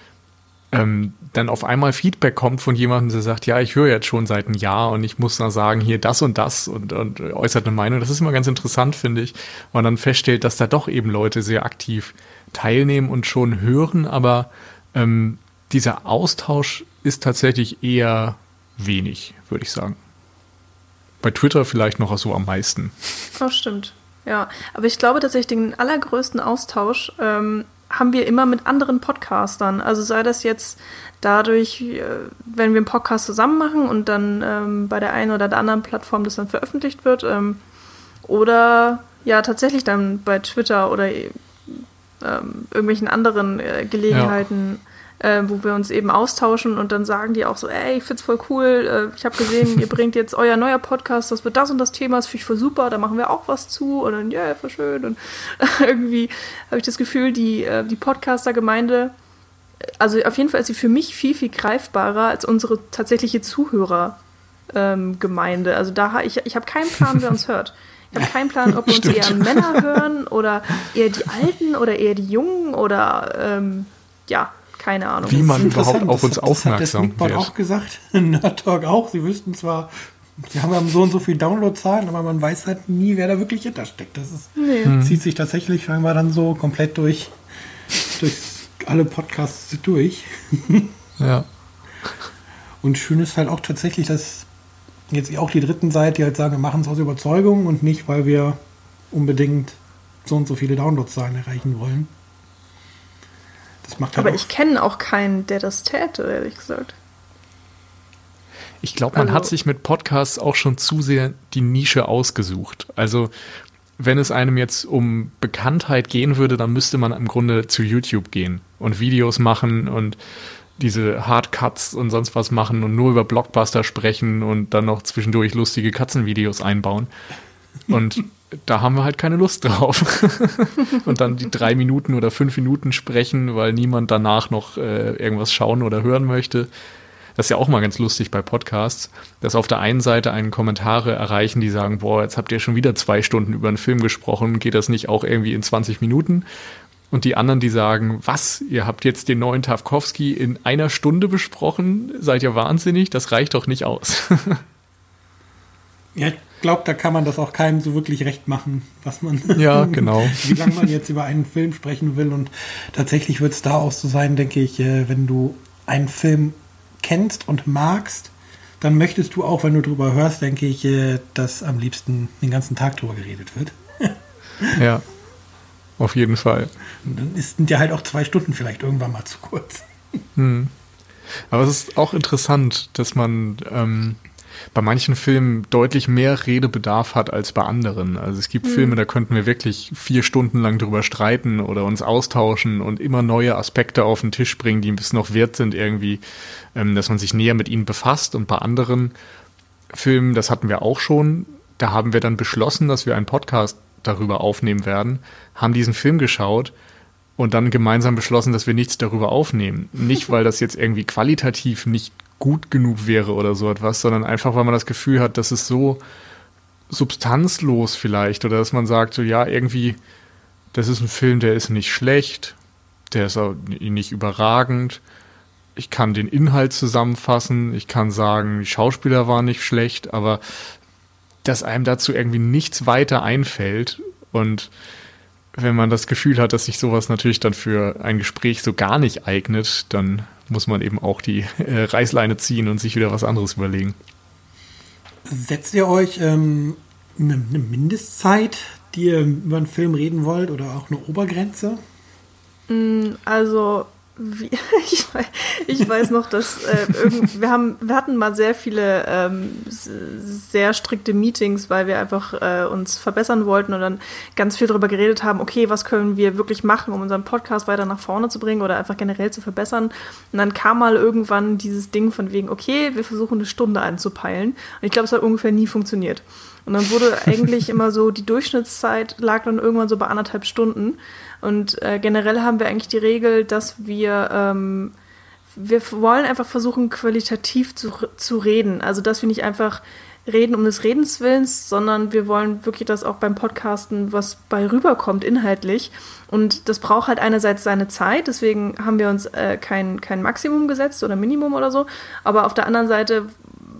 ähm, dann auf einmal Feedback kommt von jemandem, der sagt, ja, ich höre jetzt schon seit einem Jahr und ich muss dann sagen, hier das und das und, und äußert eine Meinung. Das ist immer ganz interessant, finde ich, man dann feststellt, dass da doch eben Leute sehr aktiv teilnehmen und schon hören, aber ähm, dieser Austausch ist tatsächlich eher wenig, würde ich sagen. Bei Twitter vielleicht noch so am meisten. Das stimmt. Ja, aber ich glaube tatsächlich, den allergrößten Austausch ähm, haben wir immer mit anderen Podcastern. Also sei das jetzt dadurch, äh, wenn wir einen Podcast zusammen machen und dann ähm, bei der einen oder der anderen Plattform das dann veröffentlicht wird. Ähm, oder ja, tatsächlich dann bei Twitter oder ähm, irgendwelchen anderen äh, Gelegenheiten. Ja äh, wo wir uns eben austauschen und dann sagen die auch so, ey, ich find's voll cool, äh, ich habe gesehen, ihr bringt jetzt euer neuer Podcast, das wird das und das Thema, das finde ich voll super, da machen wir auch was zu und dann, ja, yeah, voll schön und irgendwie habe ich das Gefühl, die, äh, die Podcaster-Gemeinde, also auf jeden Fall ist sie für mich viel, viel greifbarer als unsere tatsächliche Zuhörergemeinde. Ähm, also da ich, ich habe keinen Plan, wer uns hört. Ich habe keinen Plan, ob uns Stimmt. eher Männer hören oder eher die Alten oder eher die Jungen oder ähm, ja, keine Ahnung. Wie man überhaupt auf uns das, aufmerksam das hat wird. auch gesagt, Nerd Talk auch. Sie wüssten zwar, sie haben so und so viel Downloadzahlen, aber man weiß halt nie, wer da wirklich hintersteckt. Das ist, nee. Hm. zieht sich tatsächlich scheinbar dann so komplett durch, durch alle Podcasts durch. ja. Und schön ist halt auch tatsächlich, dass jetzt auch die Dritten seid, die halt sagen, wir machen es aus Überzeugung und nicht, weil wir unbedingt so und so viele Downloadzahlen erreichen wollen. Das macht halt Aber ich kenne auch keinen, der das täte, ehrlich gesagt. Ich glaube, man also, hat sich mit Podcasts auch schon zu sehr die Nische ausgesucht. Also wenn es einem jetzt um Bekanntheit gehen würde, dann müsste man im Grunde zu YouTube gehen und Videos machen und diese Hardcuts und sonst was machen und nur über Blockbuster sprechen und dann noch zwischendurch lustige Katzenvideos einbauen. Und da haben wir halt keine Lust drauf. und dann die drei Minuten oder fünf Minuten sprechen, weil niemand danach noch äh, irgendwas schauen oder hören möchte. Das ist ja auch mal ganz lustig bei Podcasts, dass auf der einen Seite einen Kommentare erreichen, die sagen, boah, jetzt habt ihr schon wieder zwei Stunden über einen Film gesprochen, geht das nicht auch irgendwie in 20 Minuten? Und die anderen, die sagen, was, ihr habt jetzt den neuen Tarkovsky in einer Stunde besprochen, seid ihr wahnsinnig, das reicht doch nicht aus. ja, glaube, da kann man das auch keinem so wirklich recht machen, was man, ja, genau. wie lange man jetzt über einen Film sprechen will. Und tatsächlich wird es da auch so sein, denke ich, äh, wenn du einen Film kennst und magst, dann möchtest du auch, wenn du drüber hörst, denke ich, äh, dass am liebsten den ganzen Tag drüber geredet wird. ja, auf jeden Fall. Und dann sind ja halt auch zwei Stunden vielleicht irgendwann mal zu kurz. Hm. Aber es ist auch interessant, dass man ähm, bei manchen Filmen deutlich mehr Redebedarf hat als bei anderen. Also es gibt mhm. Filme, da könnten wir wirklich vier Stunden lang drüber streiten oder uns austauschen und immer neue Aspekte auf den Tisch bringen, die ein bisschen noch wert sind irgendwie, ähm, dass man sich näher mit ihnen befasst. Und bei anderen Filmen, das hatten wir auch schon, da haben wir dann beschlossen, dass wir einen Podcast darüber aufnehmen werden, haben diesen Film geschaut und dann gemeinsam beschlossen, dass wir nichts darüber aufnehmen. Nicht, weil das jetzt irgendwie qualitativ nicht gut genug wäre oder so etwas, sondern einfach, weil man das Gefühl hat, dass es so substanzlos vielleicht oder dass man sagt, so ja, irgendwie, das ist ein Film, der ist nicht schlecht, der ist auch nicht überragend. Ich kann den Inhalt zusammenfassen, ich kann sagen, die Schauspieler waren nicht schlecht, aber dass einem dazu irgendwie nichts weiter einfällt und wenn man das Gefühl hat, dass sich sowas natürlich dann für ein Gespräch so gar nicht eignet, dann muss man eben auch die äh, Reißleine ziehen und sich wieder was anderes überlegen. Setzt ihr euch ähm, eine, eine Mindestzeit, die ihr über einen Film reden wollt oder auch eine Obergrenze? Mm, also wie, ich, weiß, ich, weiß noch, dass äh, irgend, wir haben, wir hatten mal sehr viele ähm, sehr strikte Meetings, weil wir einfach äh, uns verbessern wollten und dann ganz viel darüber geredet haben, okay, was können wir wirklich machen, um unseren Podcast weiter nach vorne zu bringen oder einfach generell zu verbessern. Und dann kam mal irgendwann dieses Ding von wegen, okay, wir versuchen eine Stunde einzupeilen. Und ich glaube, es hat ungefähr nie funktioniert. Und dann wurde eigentlich immer so, die Durchschnittszeit lag dann irgendwann so bei anderthalb Stunden. Und äh, generell haben wir eigentlich die Regel, dass wir, ähm, wir wollen einfach versuchen, qualitativ zu, zu reden. Also, dass wir nicht einfach reden um des Redens Willens, sondern wir wollen wirklich, dass auch beim Podcasten was bei rüberkommt, inhaltlich. Und das braucht halt einerseits seine Zeit, deswegen haben wir uns äh, kein, kein Maximum gesetzt oder Minimum oder so. Aber auf der anderen Seite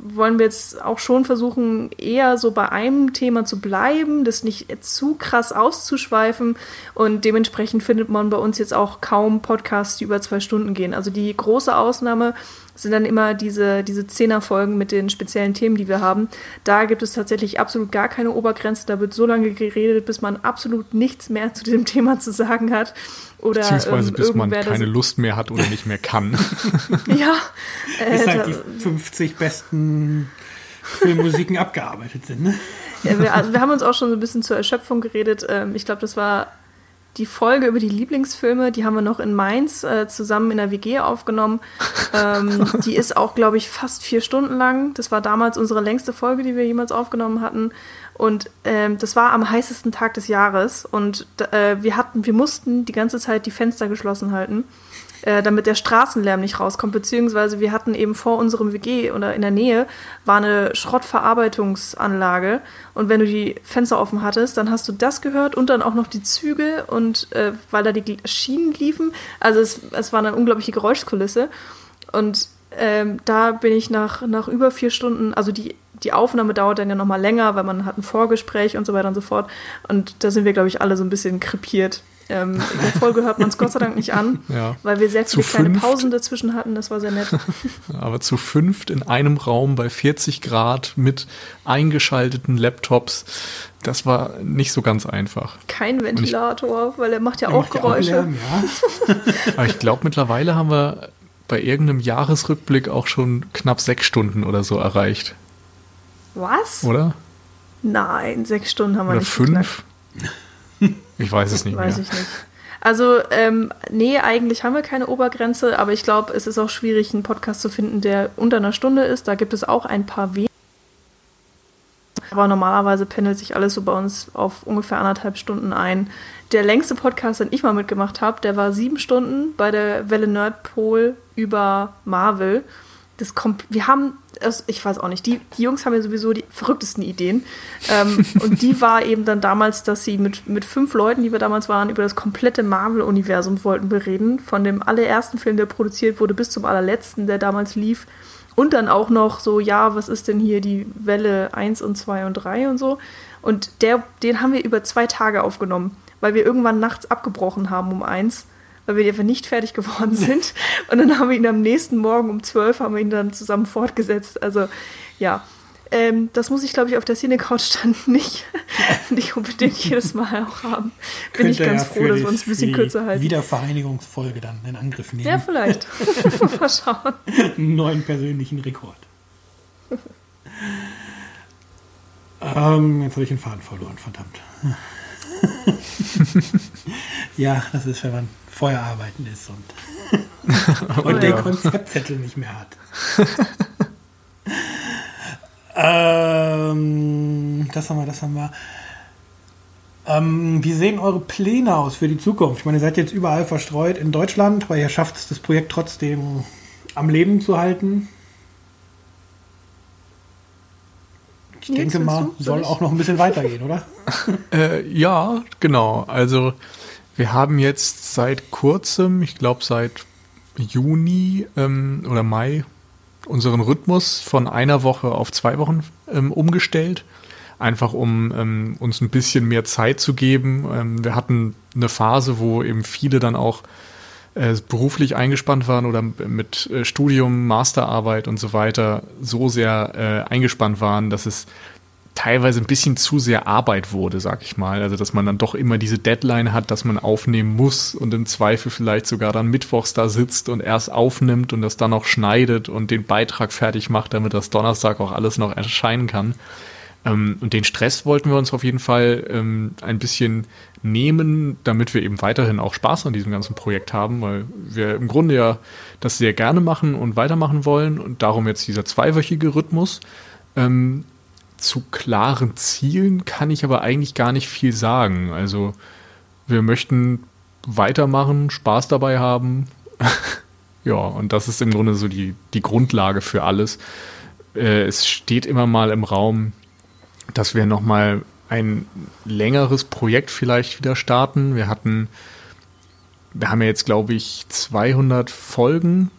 wollen wir jetzt auch schon versuchen, eher so bei einem Thema zu bleiben, das nicht zu krass auszuschweifen. Und dementsprechend findet man bei uns jetzt auch kaum Podcasts, die über zwei Stunden gehen. Also die große Ausnahme sind dann immer diese, diese Zehner-Folgen mit den speziellen Themen, die wir haben. Da gibt es tatsächlich absolut gar keine Obergrenze. Da wird so lange geredet, bis man absolut nichts mehr zu diesem Thema zu sagen hat. Oder, Beziehungsweise ähm, bis man keine Lust mehr hat oder nicht mehr kann. ja. Äh, bis halt die 50 besten Filmmusiken abgearbeitet sind, ne? Ja, wir, also wir haben uns auch schon so ein bisschen zur Erschöpfung geredet. Ähm, ich glaube, das war die Folge über die Lieblingsfilme, die haben wir noch in Mainz äh, zusammen in der WG aufgenommen. Ähm, die ist auch, glaube ich, fast vier Stunden lang. Das war damals unsere längste Folge, die wir jemals aufgenommen hatten. Und ähm, das war am heißesten Tag des Jahres. Und äh, wir hatten, wir mussten die ganze Zeit die Fenster geschlossen halten äh, damit der Straßenlärm nicht rauskommt. Beziehungsweise wir hatten eben vor unserem WG oder in der Nähe war eine Schrottverarbeitungsanlage. Und wenn du die Fenster offen hattest, dann hast du das gehört und dann auch noch die Züge und äh, weil da die Schienen liefen. Also es, es war eine unglaubliche Geräuschkulisse. Und ähm, da bin ich nach, nach über vier Stunden, also die, die Aufnahme dauert dann ja nochmal länger, weil man hat ein Vorgespräch und so weiter und so fort. Und da sind wir, glaube ich, alle so ein bisschen krepiert. Ähm, in der Folge hört man es Gott sei Dank nicht an, ja. weil wir sehr viele kleine Pausen dazwischen hatten. Das war sehr nett. Aber zu fünft in einem Raum bei 40 Grad mit eingeschalteten Laptops, das war nicht so ganz einfach. Kein Ventilator, ich, weil er macht ja auch Geräusche. Auch Lärm, ja. Aber ich glaube, mittlerweile haben wir bei irgendeinem Jahresrückblick auch schon knapp sechs Stunden oder so erreicht. Was? Oder? Nein, sechs Stunden haben wir oder nicht fünf? Ich weiß es nicht Weiß mehr. ich nicht. Also, ähm, nee, eigentlich haben wir keine Obergrenze, aber ich glaube, es ist auch schwierig, einen Podcast zu finden, der unter einer Stunde ist. Da gibt es auch ein paar wenige. Aber normalerweise pendelt sich alles so bei uns auf ungefähr anderthalb Stunden ein. Der längste Podcast, den ich mal mitgemacht habe, der war sieben Stunden bei der Welle Nerdpol über Marvel. Das kommt, wir haben, also ich weiß auch nicht, die, die Jungs haben ja sowieso die verrücktesten Ideen. Ähm, und die war eben dann damals, dass sie mit, mit fünf Leuten, die wir damals waren, über das komplette Marvel-Universum wollten bereden. Von dem allerersten Film, der produziert wurde, bis zum allerletzten, der damals lief. Und dann auch noch so, ja, was ist denn hier die Welle 1 und 2 und 3 und so. Und der, den haben wir über zwei Tage aufgenommen, weil wir irgendwann nachts abgebrochen haben um eins, weil wir einfach nicht fertig geworden sind. Und dann haben wir ihn am nächsten Morgen um 12 haben wir ihn dann zusammen fortgesetzt. Also ja, ähm, das muss ich, glaube ich, auf der Cine-Couch dann nicht, nicht unbedingt jedes Mal auch haben. Bin ich ganz ja froh, dass wir uns ein bisschen kürzer halten. Wiedervereinigungsfolge dann in Angriff nehmen. Ja, vielleicht. Mal schauen. einen neuen persönlichen Rekord. ähm, jetzt habe ich den Faden verloren, verdammt. ja, das ist, man vorher arbeiten ist und, und den ja. Konzeptzettel nicht mehr hat. ähm, das haben wir, das haben wir. Ähm, wie sehen eure Pläne aus für die Zukunft? Ich meine, ihr seid jetzt überall verstreut in Deutschland, weil ihr schafft es, das Projekt trotzdem am Leben zu halten. Ich denke mal? Soll soll ich? auch noch ein bisschen weitergehen, oder? Äh, ja, genau. Also wir haben jetzt seit kurzem, ich glaube seit Juni ähm, oder Mai, unseren Rhythmus von einer Woche auf zwei Wochen ähm, umgestellt. Einfach um ähm, uns ein bisschen mehr Zeit zu geben. Ähm, wir hatten eine Phase, wo eben viele dann auch äh, beruflich eingespannt waren oder mit äh, Studium, Masterarbeit und so weiter so sehr äh, eingespannt waren, dass es teilweise ein bisschen zu sehr Arbeit wurde, sag ich mal. Also, dass man dann doch immer diese Deadline hat, dass man aufnehmen muss und im Zweifel vielleicht sogar dann mittwochs da sitzt und erst aufnimmt und das dann noch schneidet und den Beitrag fertig macht, damit das Donnerstag auch alles noch erscheinen kann. Ähm, und den Stress wollten wir uns auf jeden Fall ähm, ein bisschen nehmen, damit wir eben weiterhin auch Spaß an diesem ganzen Projekt haben, weil wir im Grunde ja das sehr gerne machen und weitermachen wollen und darum jetzt dieser zweiwöchige Rhythmus. Ähm, zu klaren Zielen kann ich aber eigentlich gar nicht viel sagen. Also wir möchten weitermachen, Spaß dabei haben. ja, und das ist im Grunde so die, die Grundlage für alles. Äh, es steht immer mal im Raum, dass wir nochmal ein längeres Projekt vielleicht wieder starten. Wir hatten, wir haben ja jetzt, glaube ich, 200 Folgen,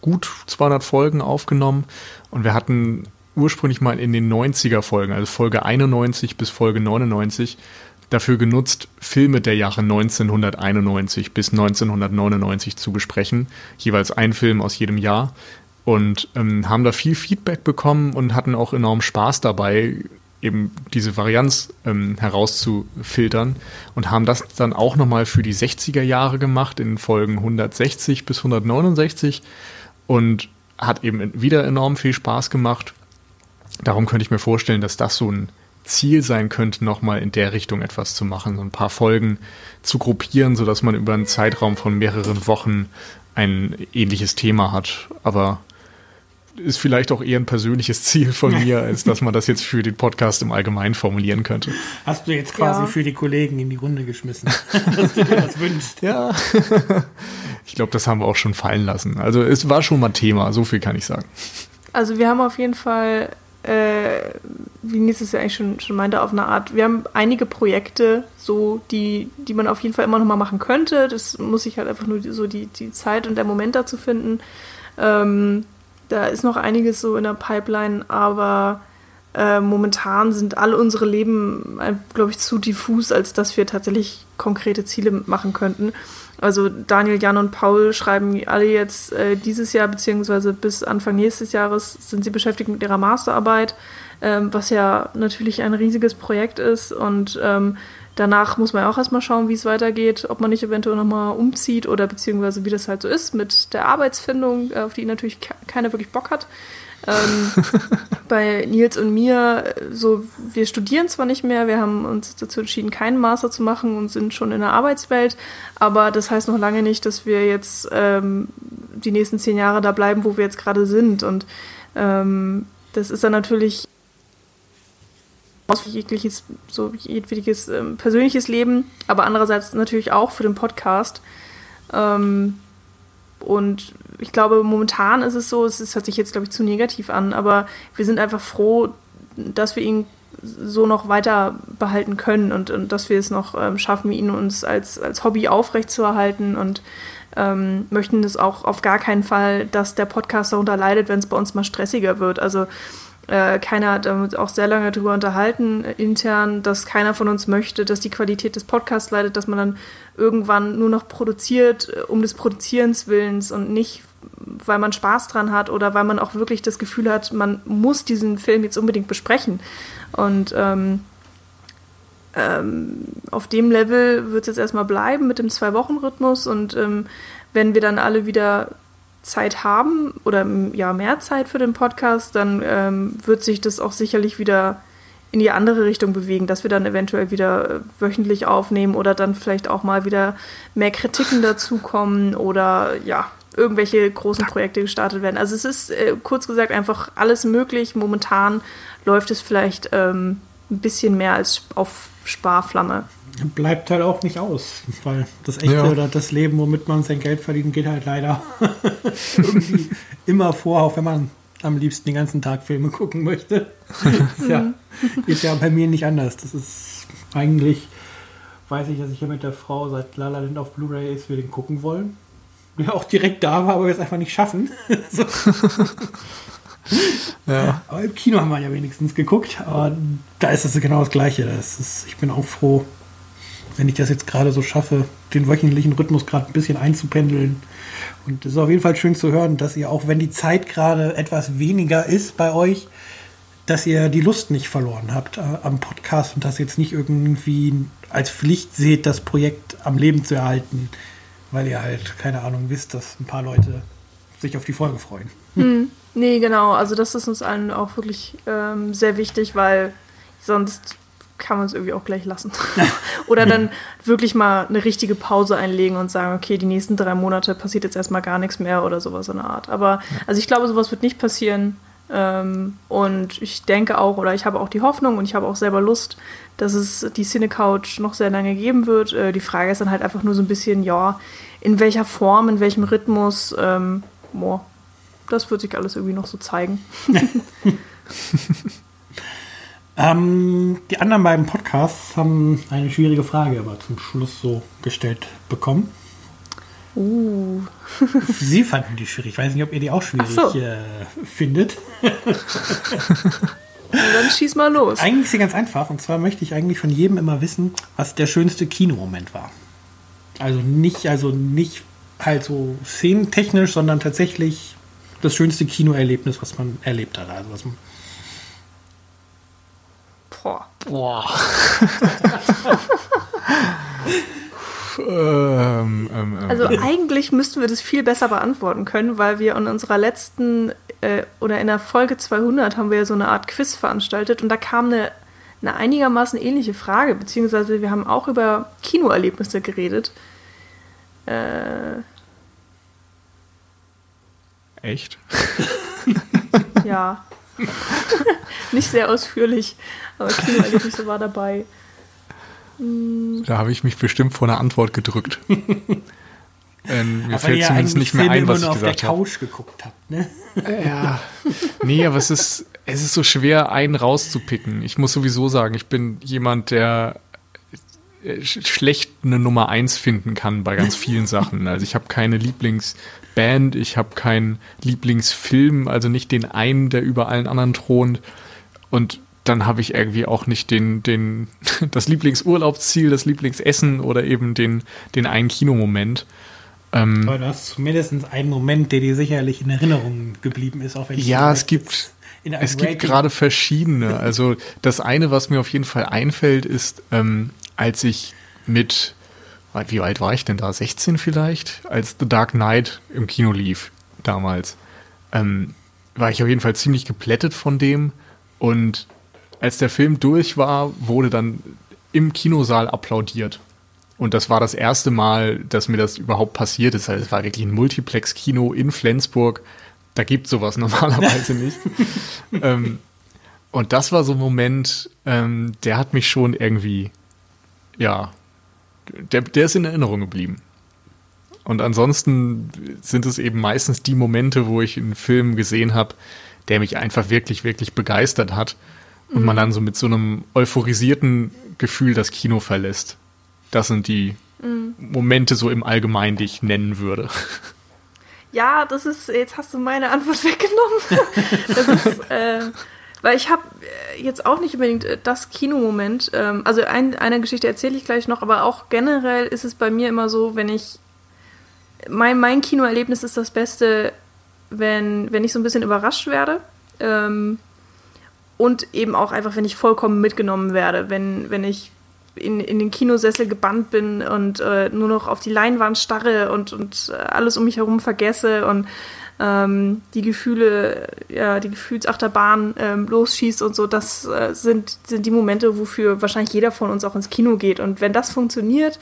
gut 200 Folgen aufgenommen und wir hatten ursprünglich mal in den 90er Folgen, also Folge 91 bis Folge 99, dafür genutzt, Filme der Jahre 1991 bis 1999 zu besprechen, jeweils ein Film aus jedem Jahr. Und ähm, haben da viel Feedback bekommen und hatten auch enorm Spaß dabei, eben diese Varianz ähm, herauszufiltern. Und haben das dann auch nochmal für die 60er Jahre gemacht in Folgen 160 bis 169 und hat eben wieder enorm viel Spaß gemacht. Darum könnte ich mir vorstellen, dass das so ein Ziel sein könnte, nochmal in der Richtung etwas zu machen, so ein paar Folgen zu gruppieren, sodass man über einen Zeitraum von mehreren Wochen ein ähnliches Thema hat. Aber ist vielleicht auch eher ein persönliches Ziel von mir, als dass man das jetzt für den Podcast im Allgemeinen formulieren könnte. Hast du jetzt quasi Ja. für die Kollegen in die Runde geschmissen, dass du dir das wünschst. Ja. ich glaube, das haben wir auch schon fallen lassen. Also es war schon mal Thema, so viel kann ich sagen. Also wir haben auf jeden Fall, äh, wie Nils es ja eigentlich schon, schon meinte, auf eine Art, wir haben einige Projekte, so die, die man auf jeden Fall immer noch mal machen könnte. Das muss ich halt einfach nur so die, die Zeit und der Moment dazu finden. Ähm, da ist noch einiges so in der Pipeline, aber äh, momentan sind alle unsere Leben, glaube ich, zu diffus, als dass wir tatsächlich konkrete Ziele machen könnten. Also Daniel, Jan und Paul schreiben alle jetzt äh, dieses Jahr, beziehungsweise bis Anfang nächstes Jahres sind sie beschäftigt mit ihrer Masterarbeit, ähm, was ja natürlich ein riesiges Projekt ist. Und ähm, danach muss man ja auch erstmal schauen, wie es weitergeht, ob man nicht eventuell nochmal umzieht oder beziehungsweise wie das halt so ist mit der Arbeitsfindung, äh, auf die natürlich keiner wirklich Bock hat. Ähm, bei Nils und mir, so, wir studieren zwar nicht mehr, wir haben uns dazu entschieden, keinen Master zu machen und sind schon in der Arbeitswelt, aber das heißt noch lange nicht, dass wir jetzt ähm, die nächsten zehn Jahre da bleiben, wo wir jetzt gerade sind. Und ähm, das ist dann natürlich jegliches, so jedwediges ähm, persönliches Leben, aber andererseits natürlich auch für den Podcast. Ähm, und ich glaube, momentan ist es so, es, es hört sich jetzt, glaube ich, zu negativ an, aber wir sind einfach froh, dass wir ihn so noch weiter behalten können und, und dass wir es noch ähm, schaffen, ihn uns als, als Hobby aufrechtzuerhalten und ähm, möchten es auch auf gar keinen Fall, dass der Podcast darunter leidet, wenn es bei uns mal stressiger wird. Also äh, keiner hat damit auch sehr lange darüber unterhalten, äh, intern, dass keiner von uns möchte, dass die Qualität des Podcasts leidet, dass man dann irgendwann nur noch produziert, äh, um des Produzierens willens und nicht, weil man Spaß dran hat oder weil man auch wirklich das Gefühl hat, man muss diesen Film jetzt unbedingt besprechen. Und ähm, ähm, auf dem Level wird es jetzt erstmal bleiben mit dem Zwei-Wochen-Rhythmus und ähm, wenn wir dann alle wieder Zeit haben oder ja mehr Zeit für den Podcast, dann ähm, wird sich das auch sicherlich wieder in die andere Richtung bewegen, dass wir dann eventuell wieder äh, wöchentlich aufnehmen oder dann vielleicht auch mal wieder mehr Kritiken dazukommen oder ja, irgendwelche großen Projekte gestartet werden. Also es ist äh, kurz gesagt einfach alles möglich. Momentan läuft es vielleicht ähm, ein bisschen mehr als auf Sparflamme bleibt halt auch nicht aus, weil das echte ja. oder das Leben, womit man sein Geld verdient, geht halt leider irgendwie immer vor, auch wenn man am liebsten den ganzen Tag Filme gucken möchte. ja, ist ja bei mir nicht anders. Das ist eigentlich, weiß ich, dass ich ja mit der Frau seit La La Land auf Blu-ray ist, wir den gucken wollen. Ja, auch direkt da war, aber wir es einfach nicht schaffen. ja. Aber im Kino haben wir ja wenigstens geguckt. Aber da ist es genau das Gleiche. Das ist, ich bin auch froh, wenn ich das jetzt gerade so schaffe, den wöchentlichen Rhythmus gerade ein bisschen einzupendeln. Und es ist auf jeden Fall schön zu hören, dass ihr auch, wenn die Zeit gerade etwas weniger ist bei euch, dass ihr die Lust nicht verloren habt äh, am Podcast und das jetzt nicht irgendwie als Pflicht seht, das Projekt am Leben zu erhalten, weil ihr halt, keine Ahnung, wisst, dass ein paar Leute sich auf die Folge freuen. Hm. Nee, genau. Also das ist uns allen auch wirklich ähm, sehr wichtig, weil sonst kann man es irgendwie auch gleich lassen. Oder dann wirklich mal eine richtige Pause einlegen und sagen, okay, die nächsten drei Monate passiert jetzt erstmal gar nichts mehr oder sowas in der Art. Aber also ich glaube, sowas wird nicht passieren. Ähm, und ich denke auch, oder ich habe auch die Hoffnung und ich habe auch selber Lust, dass es die Cine Couch noch sehr lange geben wird. Äh, die Frage ist dann halt einfach nur so ein bisschen, ja, in welcher Form, in welchem Rhythmus. Ähm, boah, das wird sich alles irgendwie noch so zeigen. Ähm, die anderen beiden Podcasts haben eine schwierige Frage aber zum Schluss so gestellt bekommen. Uh. Sie fanden die schwierig. Ich weiß nicht, ob ihr die auch schwierig so. äh, findet. Dann schieß mal los. Eigentlich ist sie ganz einfach. Und zwar möchte ich eigentlich von jedem immer wissen, was der schönste Kinomoment war. Also nicht, also nicht halt so szenentechnisch, sondern tatsächlich das schönste Kinoerlebnis, was man erlebt hat. Also was man Boah. Boah. ähm, ähm, ähm, also eigentlich müssten wir das viel besser beantworten können, weil wir in unserer letzten äh, oder in der Folge 200 haben wir ja so eine Art Quiz veranstaltet und da kam eine, eine einigermaßen ähnliche Frage, beziehungsweise wir haben auch über Kinoerlebnisse geredet. Äh, Echt? ja. Nicht sehr ausführlich, aber Kinoerlebnisse war dabei. Hm. Da habe ich mich bestimmt vor einer Antwort gedrückt. ähm, mir aber fällt zumindest nicht mehr ein, was ich gesagt habe. Couch geguckt habt, ne? Ja. Nee, aber es ist, es ist so schwer, einen rauszupicken. Ich muss sowieso sagen, ich bin jemand, der äh, schlecht eine Nummer eins finden kann bei ganz vielen Sachen. Also ich habe keine Lieblings Band, ich habe keinen Lieblingsfilm, also nicht den einen, der über allen anderen thront. Und dann habe ich irgendwie auch nicht den, den, das Lieblingsurlaubsziel, das Lieblingsessen oder eben den, den einen Kinomoment. Ähm, Aber du hast zumindest einen Moment, der dir sicherlich in Erinnerung geblieben ist, auch wenn Ja, es gibt, es gibt gerade verschiedene. Also das eine, was mir auf jeden Fall einfällt, ist, ähm, als ich mit, wie alt war ich denn da? 16 vielleicht? Als The Dark Knight im Kino lief damals. Ähm, war ich auf jeden Fall ziemlich geplättet von dem. Und als der Film durch war, wurde dann im Kinosaal applaudiert. Und das war das erste Mal, dass mir das überhaupt passiert ist. Also es war wirklich ein Multiplex-Kino in Flensburg. Da gibt sowas normalerweise nicht. ähm, und das war so ein Moment, ähm, der hat mich schon irgendwie, ja, der, der ist in Erinnerung geblieben. Und ansonsten sind es eben meistens die Momente, wo ich einen Film gesehen habe, der mich einfach wirklich, wirklich begeistert hat und mhm. man dann so mit so einem euphorisierten Gefühl das Kino verlässt. Das sind die mhm. Momente so im Allgemeinen, die ich nennen würde. Ja, das ist, jetzt hast du meine Antwort weggenommen. das ist, äh, weil ich habe äh, jetzt auch nicht unbedingt äh, das Kinomoment. Ähm, also ein, eine Geschichte erzähle ich gleich noch, aber auch generell ist es bei mir immer so, wenn ich mein, mein Kinoerlebnis ist das Beste, wenn, wenn ich so ein bisschen überrascht werde. Ähm, und eben auch einfach, wenn ich vollkommen mitgenommen werde, wenn, wenn ich in, in den Kinosessel gebannt bin und äh, nur noch auf die Leinwand starre und, und äh, alles um mich herum vergesse und ähm, die Gefühle, ja, die Gefühlsachterbahn ähm, losschießt und so, das äh, sind, sind die Momente, wofür wahrscheinlich jeder von uns auch ins Kino geht. Und wenn das funktioniert,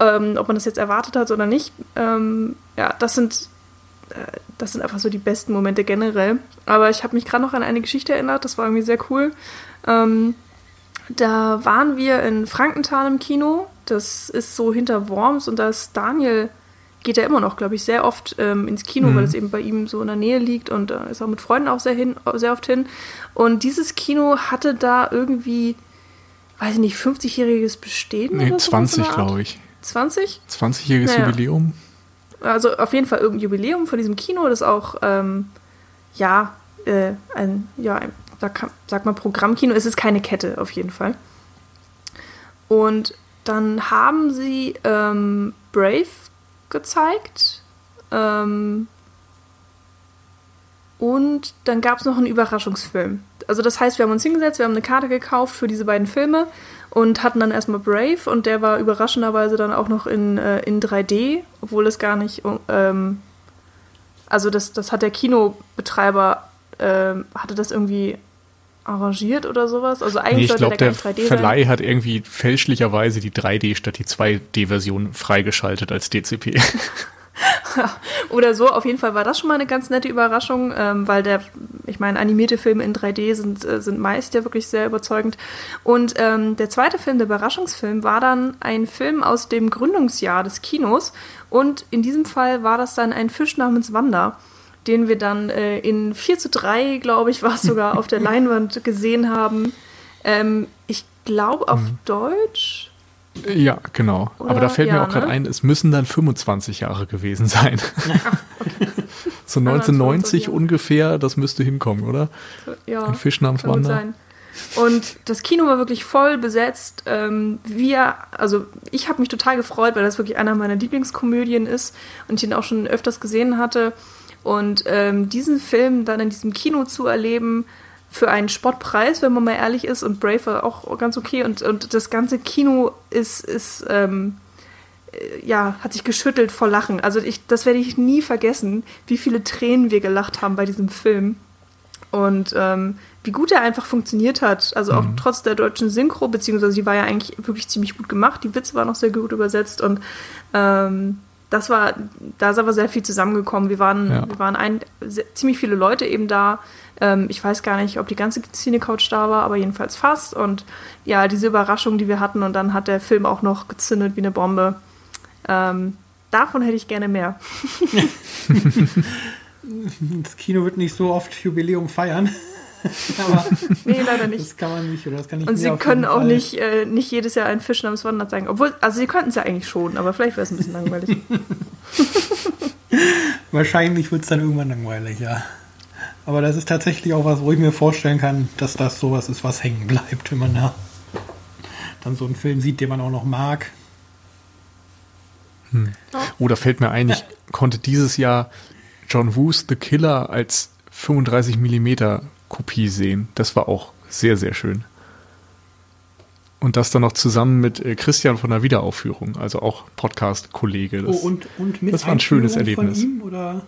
ähm, ob man das jetzt erwartet hat oder nicht, ähm, ja, das sind, das sind einfach so die besten Momente generell. Aber ich habe mich gerade noch an eine Geschichte erinnert, das war irgendwie sehr cool. Ähm, da waren wir in Frankenthal im Kino. Das ist so hinter Worms und da ist Daniel, geht er immer noch, glaube ich, sehr oft ähm, ins Kino, mhm. weil es eben bei ihm so in der Nähe liegt und äh, ist auch mit Freunden auch sehr, hin, sehr oft hin. Und dieses Kino hatte da irgendwie, weiß ich nicht, 50-jähriges Bestehen nee, oder 20, glaube ich. 20? 20-jähriges naja. Jubiläum. Also auf jeden Fall irgendein Jubiläum von diesem Kino, das auch, ähm, ja, äh, ein, ja, ein, sag, mal Programmkino, es ist keine Kette auf jeden Fall. Und dann haben sie ähm, Brave gezeigt. Ähm, und dann gab es noch einen Überraschungsfilm. Also das heißt, wir haben uns hingesetzt, wir haben eine Karte gekauft für diese beiden Filme und hatten dann erstmal Brave und der war überraschenderweise dann auch noch in, äh, in 3D, obwohl es gar nicht, ähm, also das, das hat der Kinobetreiber, ähm, hatte das irgendwie arrangiert oder sowas. Also eigentlich nee, ich glaube, der, der Verleih sein. hat irgendwie fälschlicherweise die 3D statt die 2D-Version freigeschaltet als DCP. Oder so, auf jeden Fall war das schon mal eine ganz nette Überraschung, ähm, weil der, ich meine, animierte Filme in 3D sind, äh, sind meist ja wirklich sehr überzeugend. Und ähm, der zweite Film, der Überraschungsfilm, war dann ein Film aus dem Gründungsjahr des Kinos. Und in diesem Fall war das dann ein Fisch namens Wanda, den wir dann äh, in 4 zu 3, glaube ich, war es sogar, auf der Leinwand gesehen haben. Ähm, ich glaube auf mhm. Deutsch ja, genau. Oder, Aber da fällt ja, mir auch gerade ne? ein, es müssen dann 25 Jahre gewesen sein. okay. so 1990 ungefähr, das müsste hinkommen, oder? Ja. Ein Fisch namens Wanda. Und das Kino war wirklich voll besetzt. Ähm, wir, also ich habe mich total gefreut, weil das wirklich einer meiner Lieblingskomödien ist und ich ihn auch schon öfters gesehen hatte. Und ähm, diesen Film dann in diesem Kino zu erleben, für einen Spottpreis, wenn man mal ehrlich ist, und Brave war auch ganz okay. Und, und das ganze Kino ist, ist ähm, äh, ja, hat sich geschüttelt vor Lachen. Also ich, das werde ich nie vergessen, wie viele Tränen wir gelacht haben bei diesem Film. Und ähm, wie gut er einfach funktioniert hat. Also auch mhm. trotz der deutschen Synchro, beziehungsweise die war ja eigentlich wirklich ziemlich gut gemacht. Die Witze waren noch sehr gut übersetzt und ähm, das war, da ist aber sehr viel zusammengekommen. Wir waren, ja. wir waren ein, sehr, ziemlich viele Leute eben da. Ähm, ich weiß gar nicht, ob die ganze Cinecouch da war, aber jedenfalls fast. Und ja, diese Überraschung, die wir hatten, und dann hat der Film auch noch gezündet wie eine Bombe. Ähm, davon hätte ich gerne mehr. das Kino wird nicht so oft Jubiläum feiern. Aber nee, leider nicht. Das kann man nicht oder das kann ich Und sie können auch nicht, äh, nicht jedes Jahr einen Fisch namens Wandert zeigen. Obwohl, also sie könnten es ja eigentlich schon, aber vielleicht wäre es ein bisschen langweilig. Wahrscheinlich wird es dann irgendwann langweilig, ja. Aber das ist tatsächlich auch was, wo ich mir vorstellen kann, dass das sowas ist, was hängen bleibt, wenn man da dann so einen Film sieht, den man auch noch mag. Hm. Oh, da fällt mir ein, ich konnte dieses Jahr John Woos The Killer als 35 Millimeter Kopie sehen. Das war auch sehr, sehr schön. Und das dann noch zusammen mit äh, Christian von der Wiederaufführung, also auch Podcast-Kollege. Oh, und, und mit das war ein schönes Erlebnis. Von ihm, oder?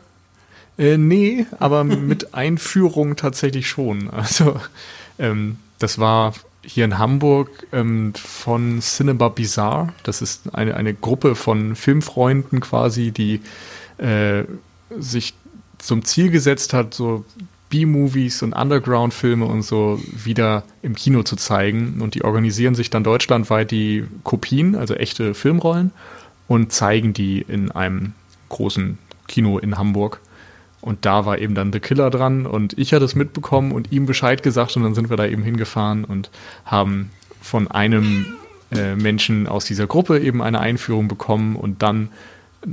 Äh, nee, aber mit Einführung tatsächlich schon. Also ähm, das war hier in Hamburg ähm, von Cinema Bizarre. Das ist eine, eine Gruppe von Filmfreunden quasi, die äh, sich zum Ziel gesetzt hat, so B-Movies und Underground-Filme und so wieder im Kino zu zeigen. Und die organisieren sich dann deutschlandweit die Kopien, also echte Filmrollen, und zeigen die in einem großen Kino in Hamburg. Und da war eben dann The Killer dran und ich hatte es mitbekommen und ihm Bescheid gesagt und dann sind wir da eben hingefahren und haben von einem äh, Menschen aus dieser Gruppe eben eine Einführung bekommen und dann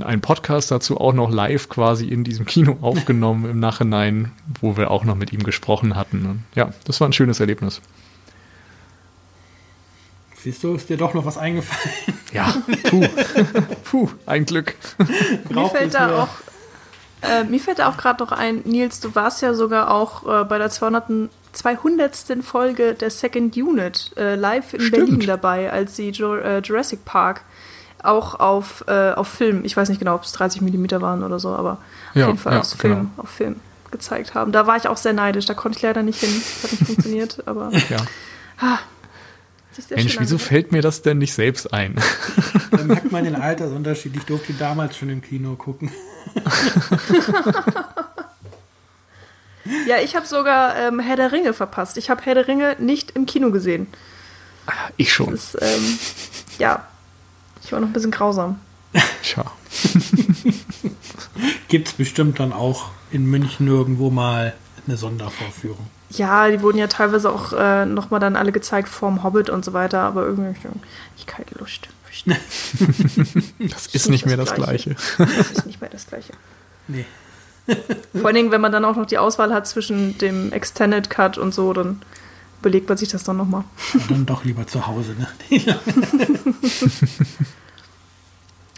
einen Podcast dazu auch noch live quasi in diesem Kino aufgenommen im Nachhinein, wo wir auch noch mit ihm gesprochen hatten. Und ja, das war ein schönes Erlebnis. Siehst du, ist dir doch noch was eingefallen? Ja, puh, puh ein Glück. Mir fällt da auch äh, mir fällt auch gerade noch ein, Nils, du warst ja sogar auch äh, bei der 200. 200. Folge der Second Unit äh, live in Stimmt. Berlin dabei, als sie jo äh, Jurassic Park auch auf, äh, auf Film, ich weiß nicht genau, ob es 30 mm waren oder so, aber ja, auf jeden Fall ja, auf, Film, genau. auf Film gezeigt haben. Da war ich auch sehr neidisch, da konnte ich leider nicht hin, das hat nicht funktioniert, aber ja. Ah, Mensch, wieso fällt mir das denn nicht selbst ein? Da merkt man den Altersunterschied. Ich durfte damals schon im Kino gucken. ja, ich habe sogar ähm, Herr der Ringe verpasst. Ich habe Herr der Ringe nicht im Kino gesehen. Ich schon. Ist, ähm, ja, ich war noch ein bisschen grausam. Schau. Gibt es bestimmt dann auch in München irgendwo mal eine Sondervorführung. Ja, die wurden ja teilweise auch äh, nochmal dann alle gezeigt vorm Hobbit und so weiter, aber irgendwie ich keine Lust. das ist nicht mehr das Gleiche. Das ist nicht mehr das Gleiche. Nee. Vor allen Dingen, wenn man dann auch noch die Auswahl hat zwischen dem Extended Cut und so, dann belegt man sich das dann nochmal. Ja, dann doch lieber zu Hause, ne?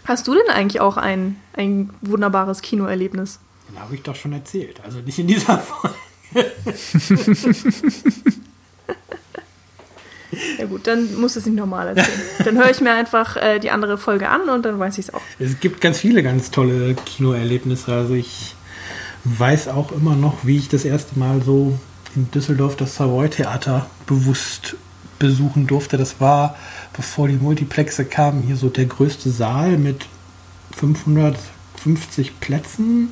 Hast du denn eigentlich auch ein, ein wunderbares Kinoerlebnis? Den habe ich doch schon erzählt. Also nicht in dieser Folge. Ja gut, dann muss es nicht normal erzählen. Dann höre ich mir einfach äh, die andere Folge an und dann weiß ich es auch. Es gibt ganz viele ganz tolle Kinoerlebnisse. Also ich weiß auch immer noch, wie ich das erste Mal so in Düsseldorf das Savoy Theater bewusst besuchen durfte. Das war, bevor die Multiplexe kamen, hier so der größte Saal mit 550 Plätzen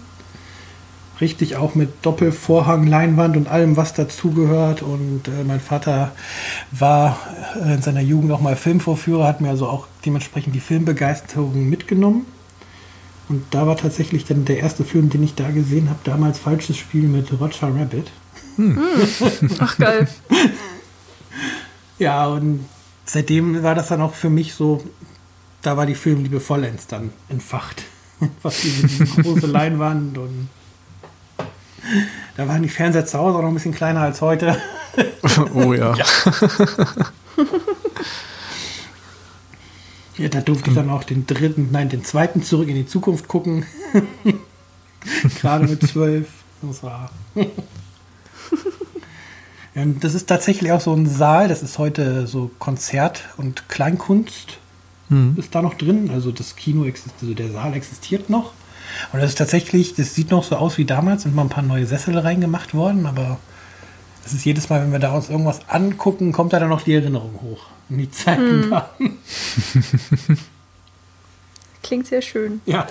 richtig auch mit Doppelvorhang, Leinwand und allem, was dazugehört. Und äh, mein Vater war äh, in seiner Jugend auch mal Filmvorführer, hat mir also auch dementsprechend die Filmbegeisterung mitgenommen. Und da war tatsächlich dann der erste Film, den ich da gesehen habe, damals Falsches Spiel mit Roger Rabbit. Hm. Ach geil. ja, und seitdem war das dann auch für mich so, da war die Filmliebe vollends dann entfacht. Was diese, diese große Leinwand und da waren die Fernseher zu Hause auch noch ein bisschen kleiner als heute. oh ja. ja. ja da durfte ich dann auch den dritten, nein, den zweiten zurück in die Zukunft gucken. Gerade mit zwölf. Das war. Ja, das ist tatsächlich auch so ein Saal, das ist heute so Konzert und Kleinkunst mhm. ist da noch drin. Also das Kino existiert, also der Saal existiert noch. Und das ist tatsächlich, das sieht noch so aus wie damals, sind mal ein paar neue Sessel reingemacht worden, aber es ist jedes Mal, wenn wir da uns irgendwas angucken, kommt da dann noch die Erinnerung hoch. Und die Zeiten hm. da. Klingt sehr schön. Ja.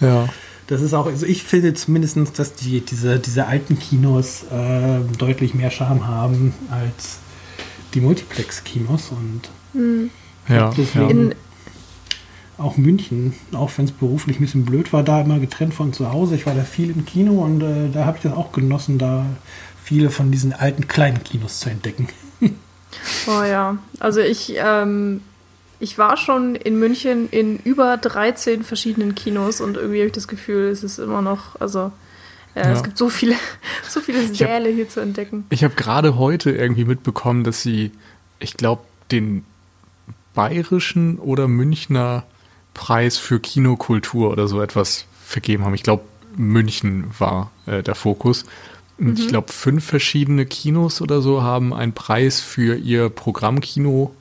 Ja. Das ist auch, also ich finde zumindest, dass die, diese, diese alten Kinos äh, deutlich mehr Charme haben als die Multiplex-Kinos und hm. ja, deswegen, in, auch München, auch wenn es beruflich ein bisschen blöd war, da immer getrennt von zu Hause. Ich war da viel im Kino und äh, da habe ich das auch genossen, da viele von diesen alten kleinen Kinos zu entdecken. oh ja, also ich, ähm, ich war schon in München in über 13 verschiedenen Kinos und irgendwie habe ich das Gefühl, es ist immer noch, also äh, ja. es gibt so viele, so viele Säle hab, hier zu entdecken. Ich habe gerade heute irgendwie mitbekommen, dass sie, ich glaube, den bayerischen oder Münchner Preis für Kinokultur oder so etwas vergeben haben. Ich glaube, München war äh, der Fokus. Und mhm. ich glaube, fünf verschiedene Kinos oder so haben einen Preis für ihr Programmkino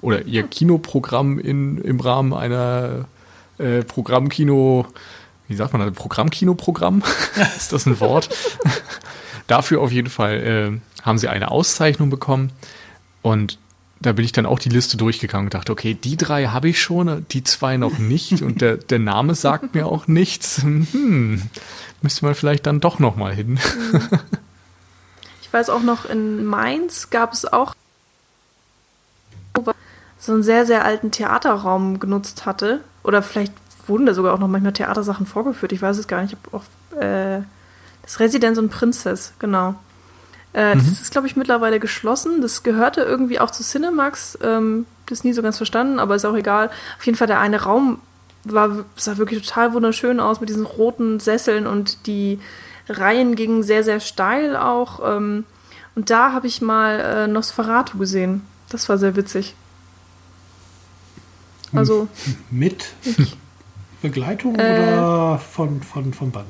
oder ihr Kinoprogramm in, im Rahmen einer äh, Programmkino, wie sagt man das, Programmkinoprogramm? Ist das ein Wort? Dafür auf jeden Fall äh, haben sie eine Auszeichnung bekommen und da bin ich dann auch die Liste durchgegangen und dachte, okay, die drei habe ich schon, die zwei noch nicht und der, der Name sagt mir auch nichts. Hm, müsste man vielleicht dann doch noch mal hin. Ich weiß auch noch, in Mainz gab es auch so einen sehr, sehr alten Theaterraum genutzt hatte. Oder vielleicht wurden da sogar auch noch manchmal Theatersachen vorgeführt. Ich weiß es gar nicht. Ich auch, äh, das Residenz und Prinzess, genau. Äh, mhm. Das ist, glaube ich, mittlerweile geschlossen. Das gehörte irgendwie auch zu Cinemax. Ähm, das nie so ganz verstanden, aber ist auch egal. Auf jeden Fall der eine Raum war, sah wirklich total wunderschön aus mit diesen roten Sesseln und die Reihen gingen sehr, sehr steil auch. Ähm, und da habe ich mal äh, Nosferatu gesehen. Das war sehr witzig. Also. Mit Begleitung äh, oder von, von, vom Band?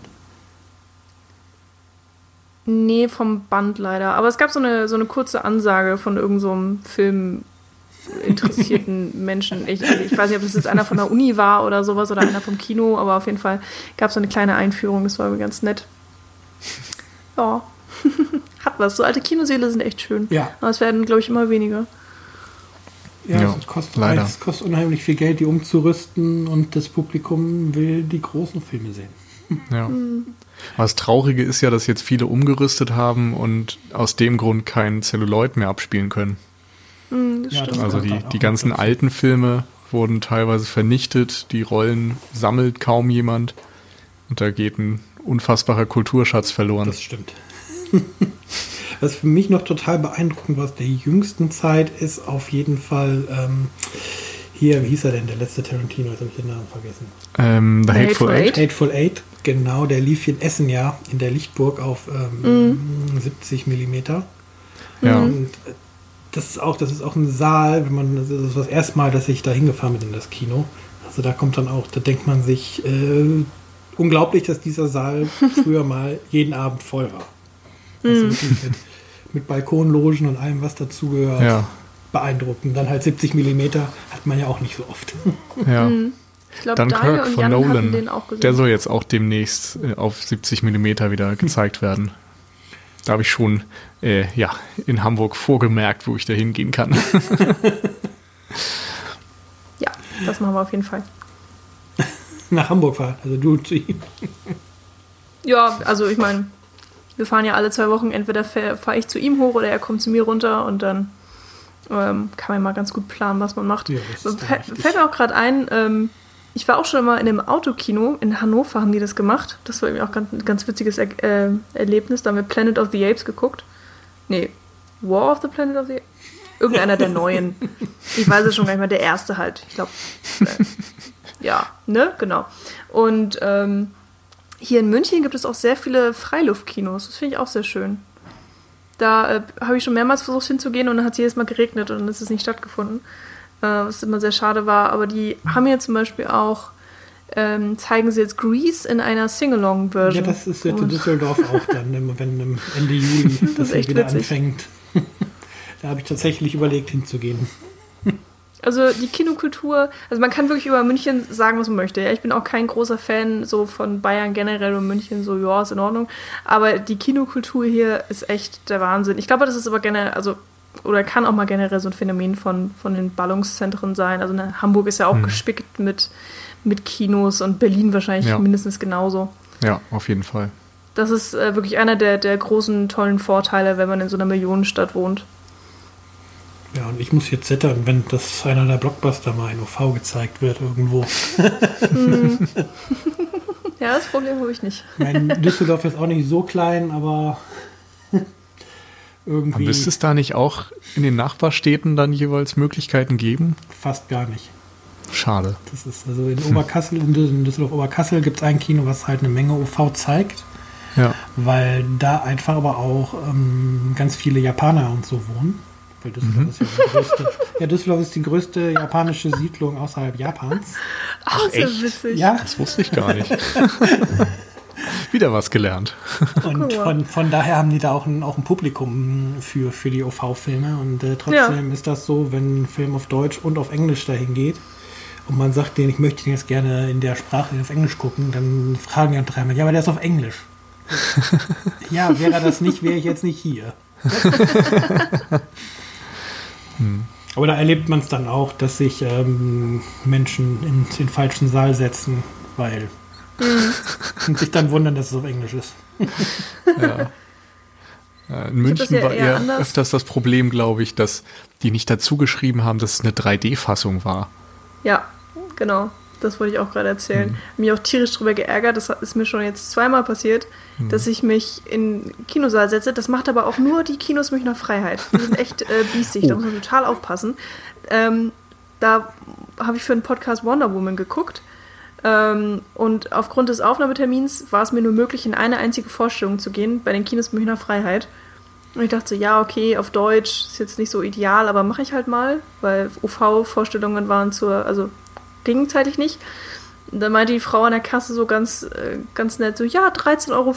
Nee, vom Band leider. Aber es gab so eine, so eine kurze Ansage von irgendeinem so Film interessierten Menschen. Ich, also ich weiß nicht, ob das jetzt einer von der Uni war oder sowas oder einer vom Kino, aber auf jeden Fall gab es so eine kleine Einführung. Das war irgendwie ganz nett. Ja, hat was. So alte Kinoseele sind echt schön. Ja. Aber es werden, glaube ich, immer weniger. Ja, ja es, kostet, leider. es kostet unheimlich viel Geld, die umzurüsten und das Publikum will die großen Filme sehen. Ja. Mhm. Was Traurige ist ja, dass jetzt viele umgerüstet haben und aus dem Grund kein Celluloid mehr abspielen können. Mhm, ja, also die, die ganzen alten Filme wurden teilweise vernichtet, die Rollen sammelt kaum jemand und da geht ein unfassbarer Kulturschatz verloren. Das stimmt. Was für mich noch total beeindruckend war aus der jüngsten Zeit, ist auf jeden Fall ähm, hier, wie hieß er denn, der letzte Tarantino, jetzt habe ich den Namen vergessen. Ähm, The Hateful, Hateful Eight. Hateful Eight, genau, der lief hier in Essen ja, in der Lichtburg auf ähm, mm. 70 Millimeter. Ja. Und das ist auch, das ist auch ein Saal, wenn man, das ist das erste Mal, dass ich da hingefahren bin in das Kino. Also da kommt dann auch, da denkt man sich, äh, unglaublich, dass dieser Saal früher mal jeden Abend voll war. Also mm. mit, mit Balkonlogen und allem, was dazugehört. Ja. Beeindruckend. Dann halt 70 Millimeter hat man ja auch nicht so oft. Ja. Mhm. Ich glaub, Dunkirk von Jan Nolan, der soll jetzt auch demnächst äh, auf 70 Millimeter wieder gezeigt werden. Da habe ich schon äh, ja, in Hamburg vorgemerkt, wo ich da hingehen kann. ja, das machen wir auf jeden Fall. Nach Hamburg fahren, also du zu ihm. Ja, also ich meine, wir fahren ja alle zwei Wochen, entweder fahre fahr ich zu ihm hoch oder er kommt zu mir runter und dann ähm, kann man mal ganz gut planen, was man macht. Ja, Fällt mir auch gerade ein, ähm, ich war auch schon mal in einem Autokino in Hannover, haben die das gemacht. Das war irgendwie auch ganz, ein ganz witziges er äh, Erlebnis. Da haben wir Planet of the Apes geguckt. Nee, War of the Planet of the Apes? Irgendeiner der neuen. Ich weiß es schon gar nicht mehr, der erste halt. Ich glaube, äh, ja, ne, genau. Und ähm, hier in München gibt es auch sehr viele Freiluftkinos. Das finde ich auch sehr schön. Da äh, habe ich schon mehrmals versucht hinzugehen und dann hat es jedes Mal geregnet und dann ist es nicht stattgefunden. Äh, was immer sehr schade war. Aber die haben hier zum Beispiel auch, ähm, zeigen sie jetzt Grease in einer Sing-Along-Version. Ja, das ist jetzt in Düsseldorf auch dann, wenn Ende Juli das, das wieder witzig. anfängt. da habe ich tatsächlich überlegt hinzugehen. Also die Kinokultur, also man kann wirklich über München sagen, was man möchte. Ja, ich bin auch kein großer Fan so von Bayern generell und München so, ja, ist in Ordnung. Aber die Kinokultur hier ist echt der Wahnsinn. Ich glaube, das ist aber generell, also oder kann auch mal generell so ein Phänomen von, von den Ballungszentren sein. Also ne, Hamburg ist ja auch hm. gespickt mit, mit Kinos und Berlin wahrscheinlich ja. mindestens genauso. Ja, auf jeden Fall. Das ist äh, wirklich einer der, der großen, tollen Vorteile, wenn man in so einer Millionenstadt wohnt. Ja, und ich muss jetzt zittern, wenn das einer der Blockbuster mal in OV gezeigt wird irgendwo. Hm. ja, das Problem habe ich nicht. Mein Düsseldorf ist auch nicht so klein, aber irgendwie. Aber müsste es da nicht auch in den Nachbarstädten dann jeweils Möglichkeiten geben? Fast gar nicht. Schade. Das ist also in Oberkassel, in Düsseldorf-Oberkassel gibt es ein Kino, was halt eine Menge OV zeigt. Ja. Weil da einfach aber auch ähm, ganz viele Japaner und so wohnen. Weil Düsseldorf mhm. ist ja die größte. ja, Düsseldorf ist die größte japanische Siedlung außerhalb Japans. Ach, Ach echt? witzig. Ja. Das wusste ich gar nicht. Wieder was gelernt. Und von, von daher haben die da auch ein, auch ein Publikum für, für die OV-Filme. Und äh, trotzdem ja. ist das so, wenn ein Film auf Deutsch und auf Englisch dahin geht und man sagt denen, ich möchte den jetzt gerne in der Sprache auf Englisch gucken, dann fragen die dreimal, ja, aber der ist auf Englisch. ja, wäre das nicht, wäre ich jetzt nicht hier. hm. Aber da erlebt man es dann auch, dass sich ähm, Menschen in den falschen Saal setzen, weil mhm. und sich dann wundern, dass es auf Englisch ist. ja. In München ja war eher anders. öfters das Problem, glaube ich, dass die nicht dazu geschrieben haben, dass es eine 3D-Fassung war. Ja, genau. Das wollte ich auch gerade erzählen. Mhm. Mich auch tierisch darüber geärgert. Das ist mir schon jetzt zweimal passiert, mhm. dass ich mich in Kinosaal setze. Das macht aber auch nur die Kinos Münchner Freiheit. Die sind echt äh, biestig. Oh. Da muss man total aufpassen. Ähm, da habe ich für einen Podcast Wonder Woman geguckt. Ähm, und aufgrund des Aufnahmetermins war es mir nur möglich, in eine einzige Vorstellung zu gehen bei den Kinos Münchner Freiheit. Und ich dachte so, ja, okay, auf Deutsch ist jetzt nicht so ideal, aber mache ich halt mal, weil UV-Vorstellungen waren zur, also ging zeitlich nicht. Und dann meinte die Frau an der Kasse so ganz, äh, ganz nett so, ja, 13,50 Euro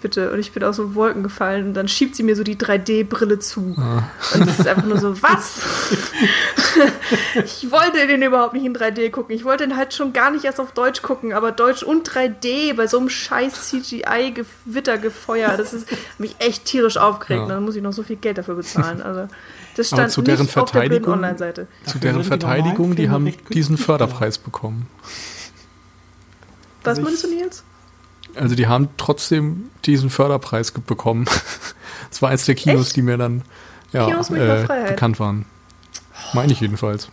bitte. Und ich bin aus so Wolken gefallen und dann schiebt sie mir so die 3D-Brille zu. Ah. Und das ist einfach nur so, was? ich wollte den überhaupt nicht in 3D gucken. Ich wollte den halt schon gar nicht erst auf Deutsch gucken, aber Deutsch und 3D bei so einem scheiß CGI-Gewittergefeuer, das ist mich echt tierisch aufgeregt. Ja. Dann muss ich noch so viel Geld dafür bezahlen. Also, das stand aber zu deren Verteidigung, Zu deren Verteidigung, die haben diesen Förderpreis bekommen. Was meinst du, Nils? Also die haben trotzdem diesen Förderpreis bekommen. Das war eins der Kinos, Echt? die mir dann ja, äh, bekannt waren. Meine ich jedenfalls.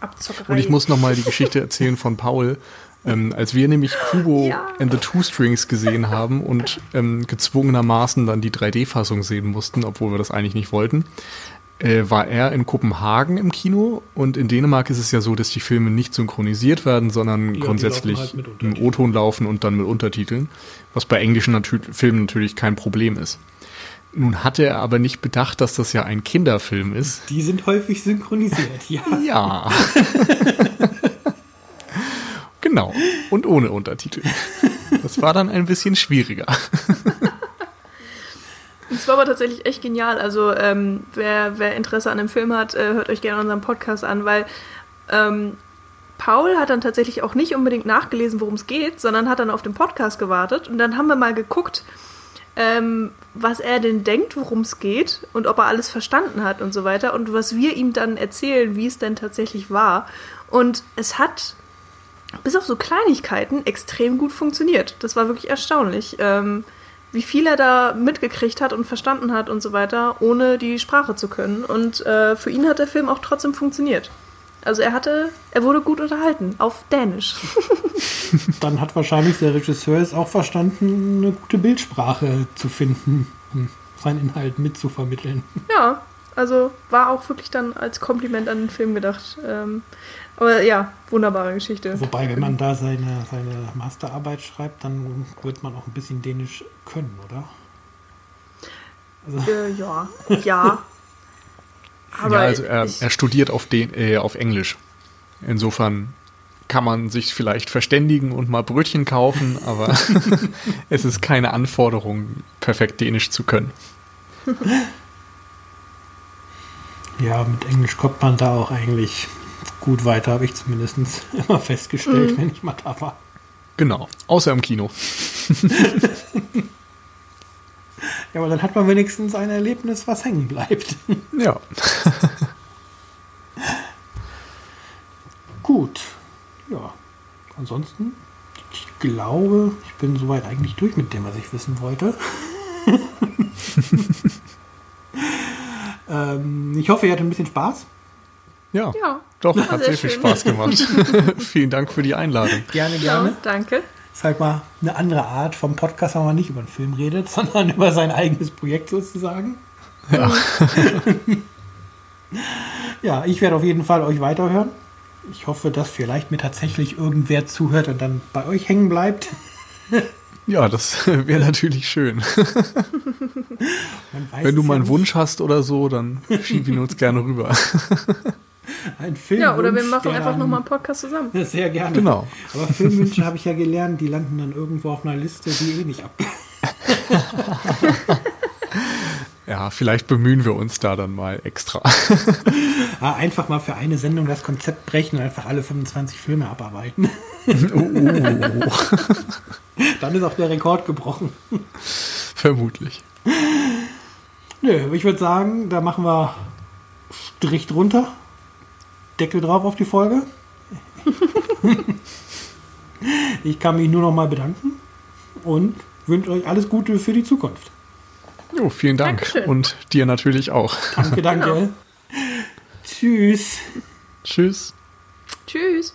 Abzockerei. Und ich muss noch mal die Geschichte erzählen von Paul. Ähm, als wir nämlich Kubo ja. and the Two Strings gesehen haben und ähm, gezwungenermaßen dann die 3D-Fassung sehen mussten, obwohl wir das eigentlich nicht wollten, äh, war er in Kopenhagen im Kino und in Dänemark ist es ja so, dass die Filme nicht synchronisiert werden, sondern ja, grundsätzlich halt im O-Ton laufen und dann mit Untertiteln, was bei englischen natür Filmen natürlich kein Problem ist. Nun hatte er aber nicht bedacht, dass das ja ein Kinderfilm ist. Die sind häufig synchronisiert, ja. Ja. genau. Und ohne Untertitel. Das war dann ein bisschen schwieriger. Es war aber tatsächlich echt genial. Also ähm, wer, wer Interesse an dem Film hat, äh, hört euch gerne unseren Podcast an, weil ähm, Paul hat dann tatsächlich auch nicht unbedingt nachgelesen, worum es geht, sondern hat dann auf den Podcast gewartet und dann haben wir mal geguckt, ähm, was er denn denkt, worum es geht und ob er alles verstanden hat und so weiter und was wir ihm dann erzählen, wie es denn tatsächlich war. Und es hat bis auf so Kleinigkeiten extrem gut funktioniert. Das war wirklich erstaunlich. Ähm, wie viel er da mitgekriegt hat und verstanden hat und so weiter, ohne die Sprache zu können. Und äh, für ihn hat der Film auch trotzdem funktioniert. Also er hatte, er wurde gut unterhalten, auf Dänisch. Dann hat wahrscheinlich der Regisseur es auch verstanden, eine gute Bildsprache zu finden, um seinen Inhalt mitzuvermitteln. Ja, also war auch wirklich dann als Kompliment an den Film gedacht. Ähm, aber ja, wunderbare Geschichte. Wobei, wenn man da seine, seine Masterarbeit schreibt, dann wird man auch ein bisschen Dänisch können, oder? Also. Äh, ja, ja. Aber ja, also er, er studiert auf, den, äh, auf Englisch. Insofern kann man sich vielleicht verständigen und mal Brötchen kaufen, aber es ist keine Anforderung, perfekt Dänisch zu können. Ja, mit Englisch kommt man da auch eigentlich gut weiter, habe ich zumindest immer festgestellt, mhm. wenn ich mal da war. Genau, außer im Kino. ja, aber dann hat man wenigstens ein Erlebnis, was hängen bleibt. ja. gut. Ja. Ansonsten, ich glaube, ich bin soweit eigentlich durch mit dem, was ich wissen wollte. Ähm, ich hoffe, ihr hattet ein bisschen Spaß. Ja, ja. doch, hat sehr, sehr viel Spaß gemacht. Vielen Dank für die Einladung. Gerne, gerne. Ja, danke. Ist halt mal eine andere Art vom Podcast, wenn man nicht über einen Film redet, sondern über sein eigenes Projekt sozusagen. Ja. ja, ich werde auf jeden Fall euch weiterhören. Ich hoffe, dass vielleicht mir tatsächlich irgendwer zuhört und dann bei euch hängen bleibt. Ja, das wäre natürlich schön. Wenn du mal einen Wunsch hast oder so, dann schieb ihn uns gerne rüber. Ein Film. Ja, oder wir machen einfach nochmal einen Podcast zusammen. Sehr gerne. Genau. Aber Filmwünsche habe ich ja gelernt, die landen dann irgendwo auf einer Liste, die eh nicht ab. Ja, vielleicht bemühen wir uns da dann mal extra. Ah, einfach mal für eine Sendung das Konzept brechen und einfach alle 25 Filme abarbeiten. Oh, Dann ist auch der Rekord gebrochen. vermutlich. Nö, ich würde sagen, da machen wir Strich drunter. Deckel drauf auf die Folge. ich kann mich nur noch mal bedanken und wünsche euch alles Gute für die Zukunft. Jo, vielen Dank. Dankeschön. Und dir natürlich auch. Danke, danke. Tschüss. Tschüss. Tschüss.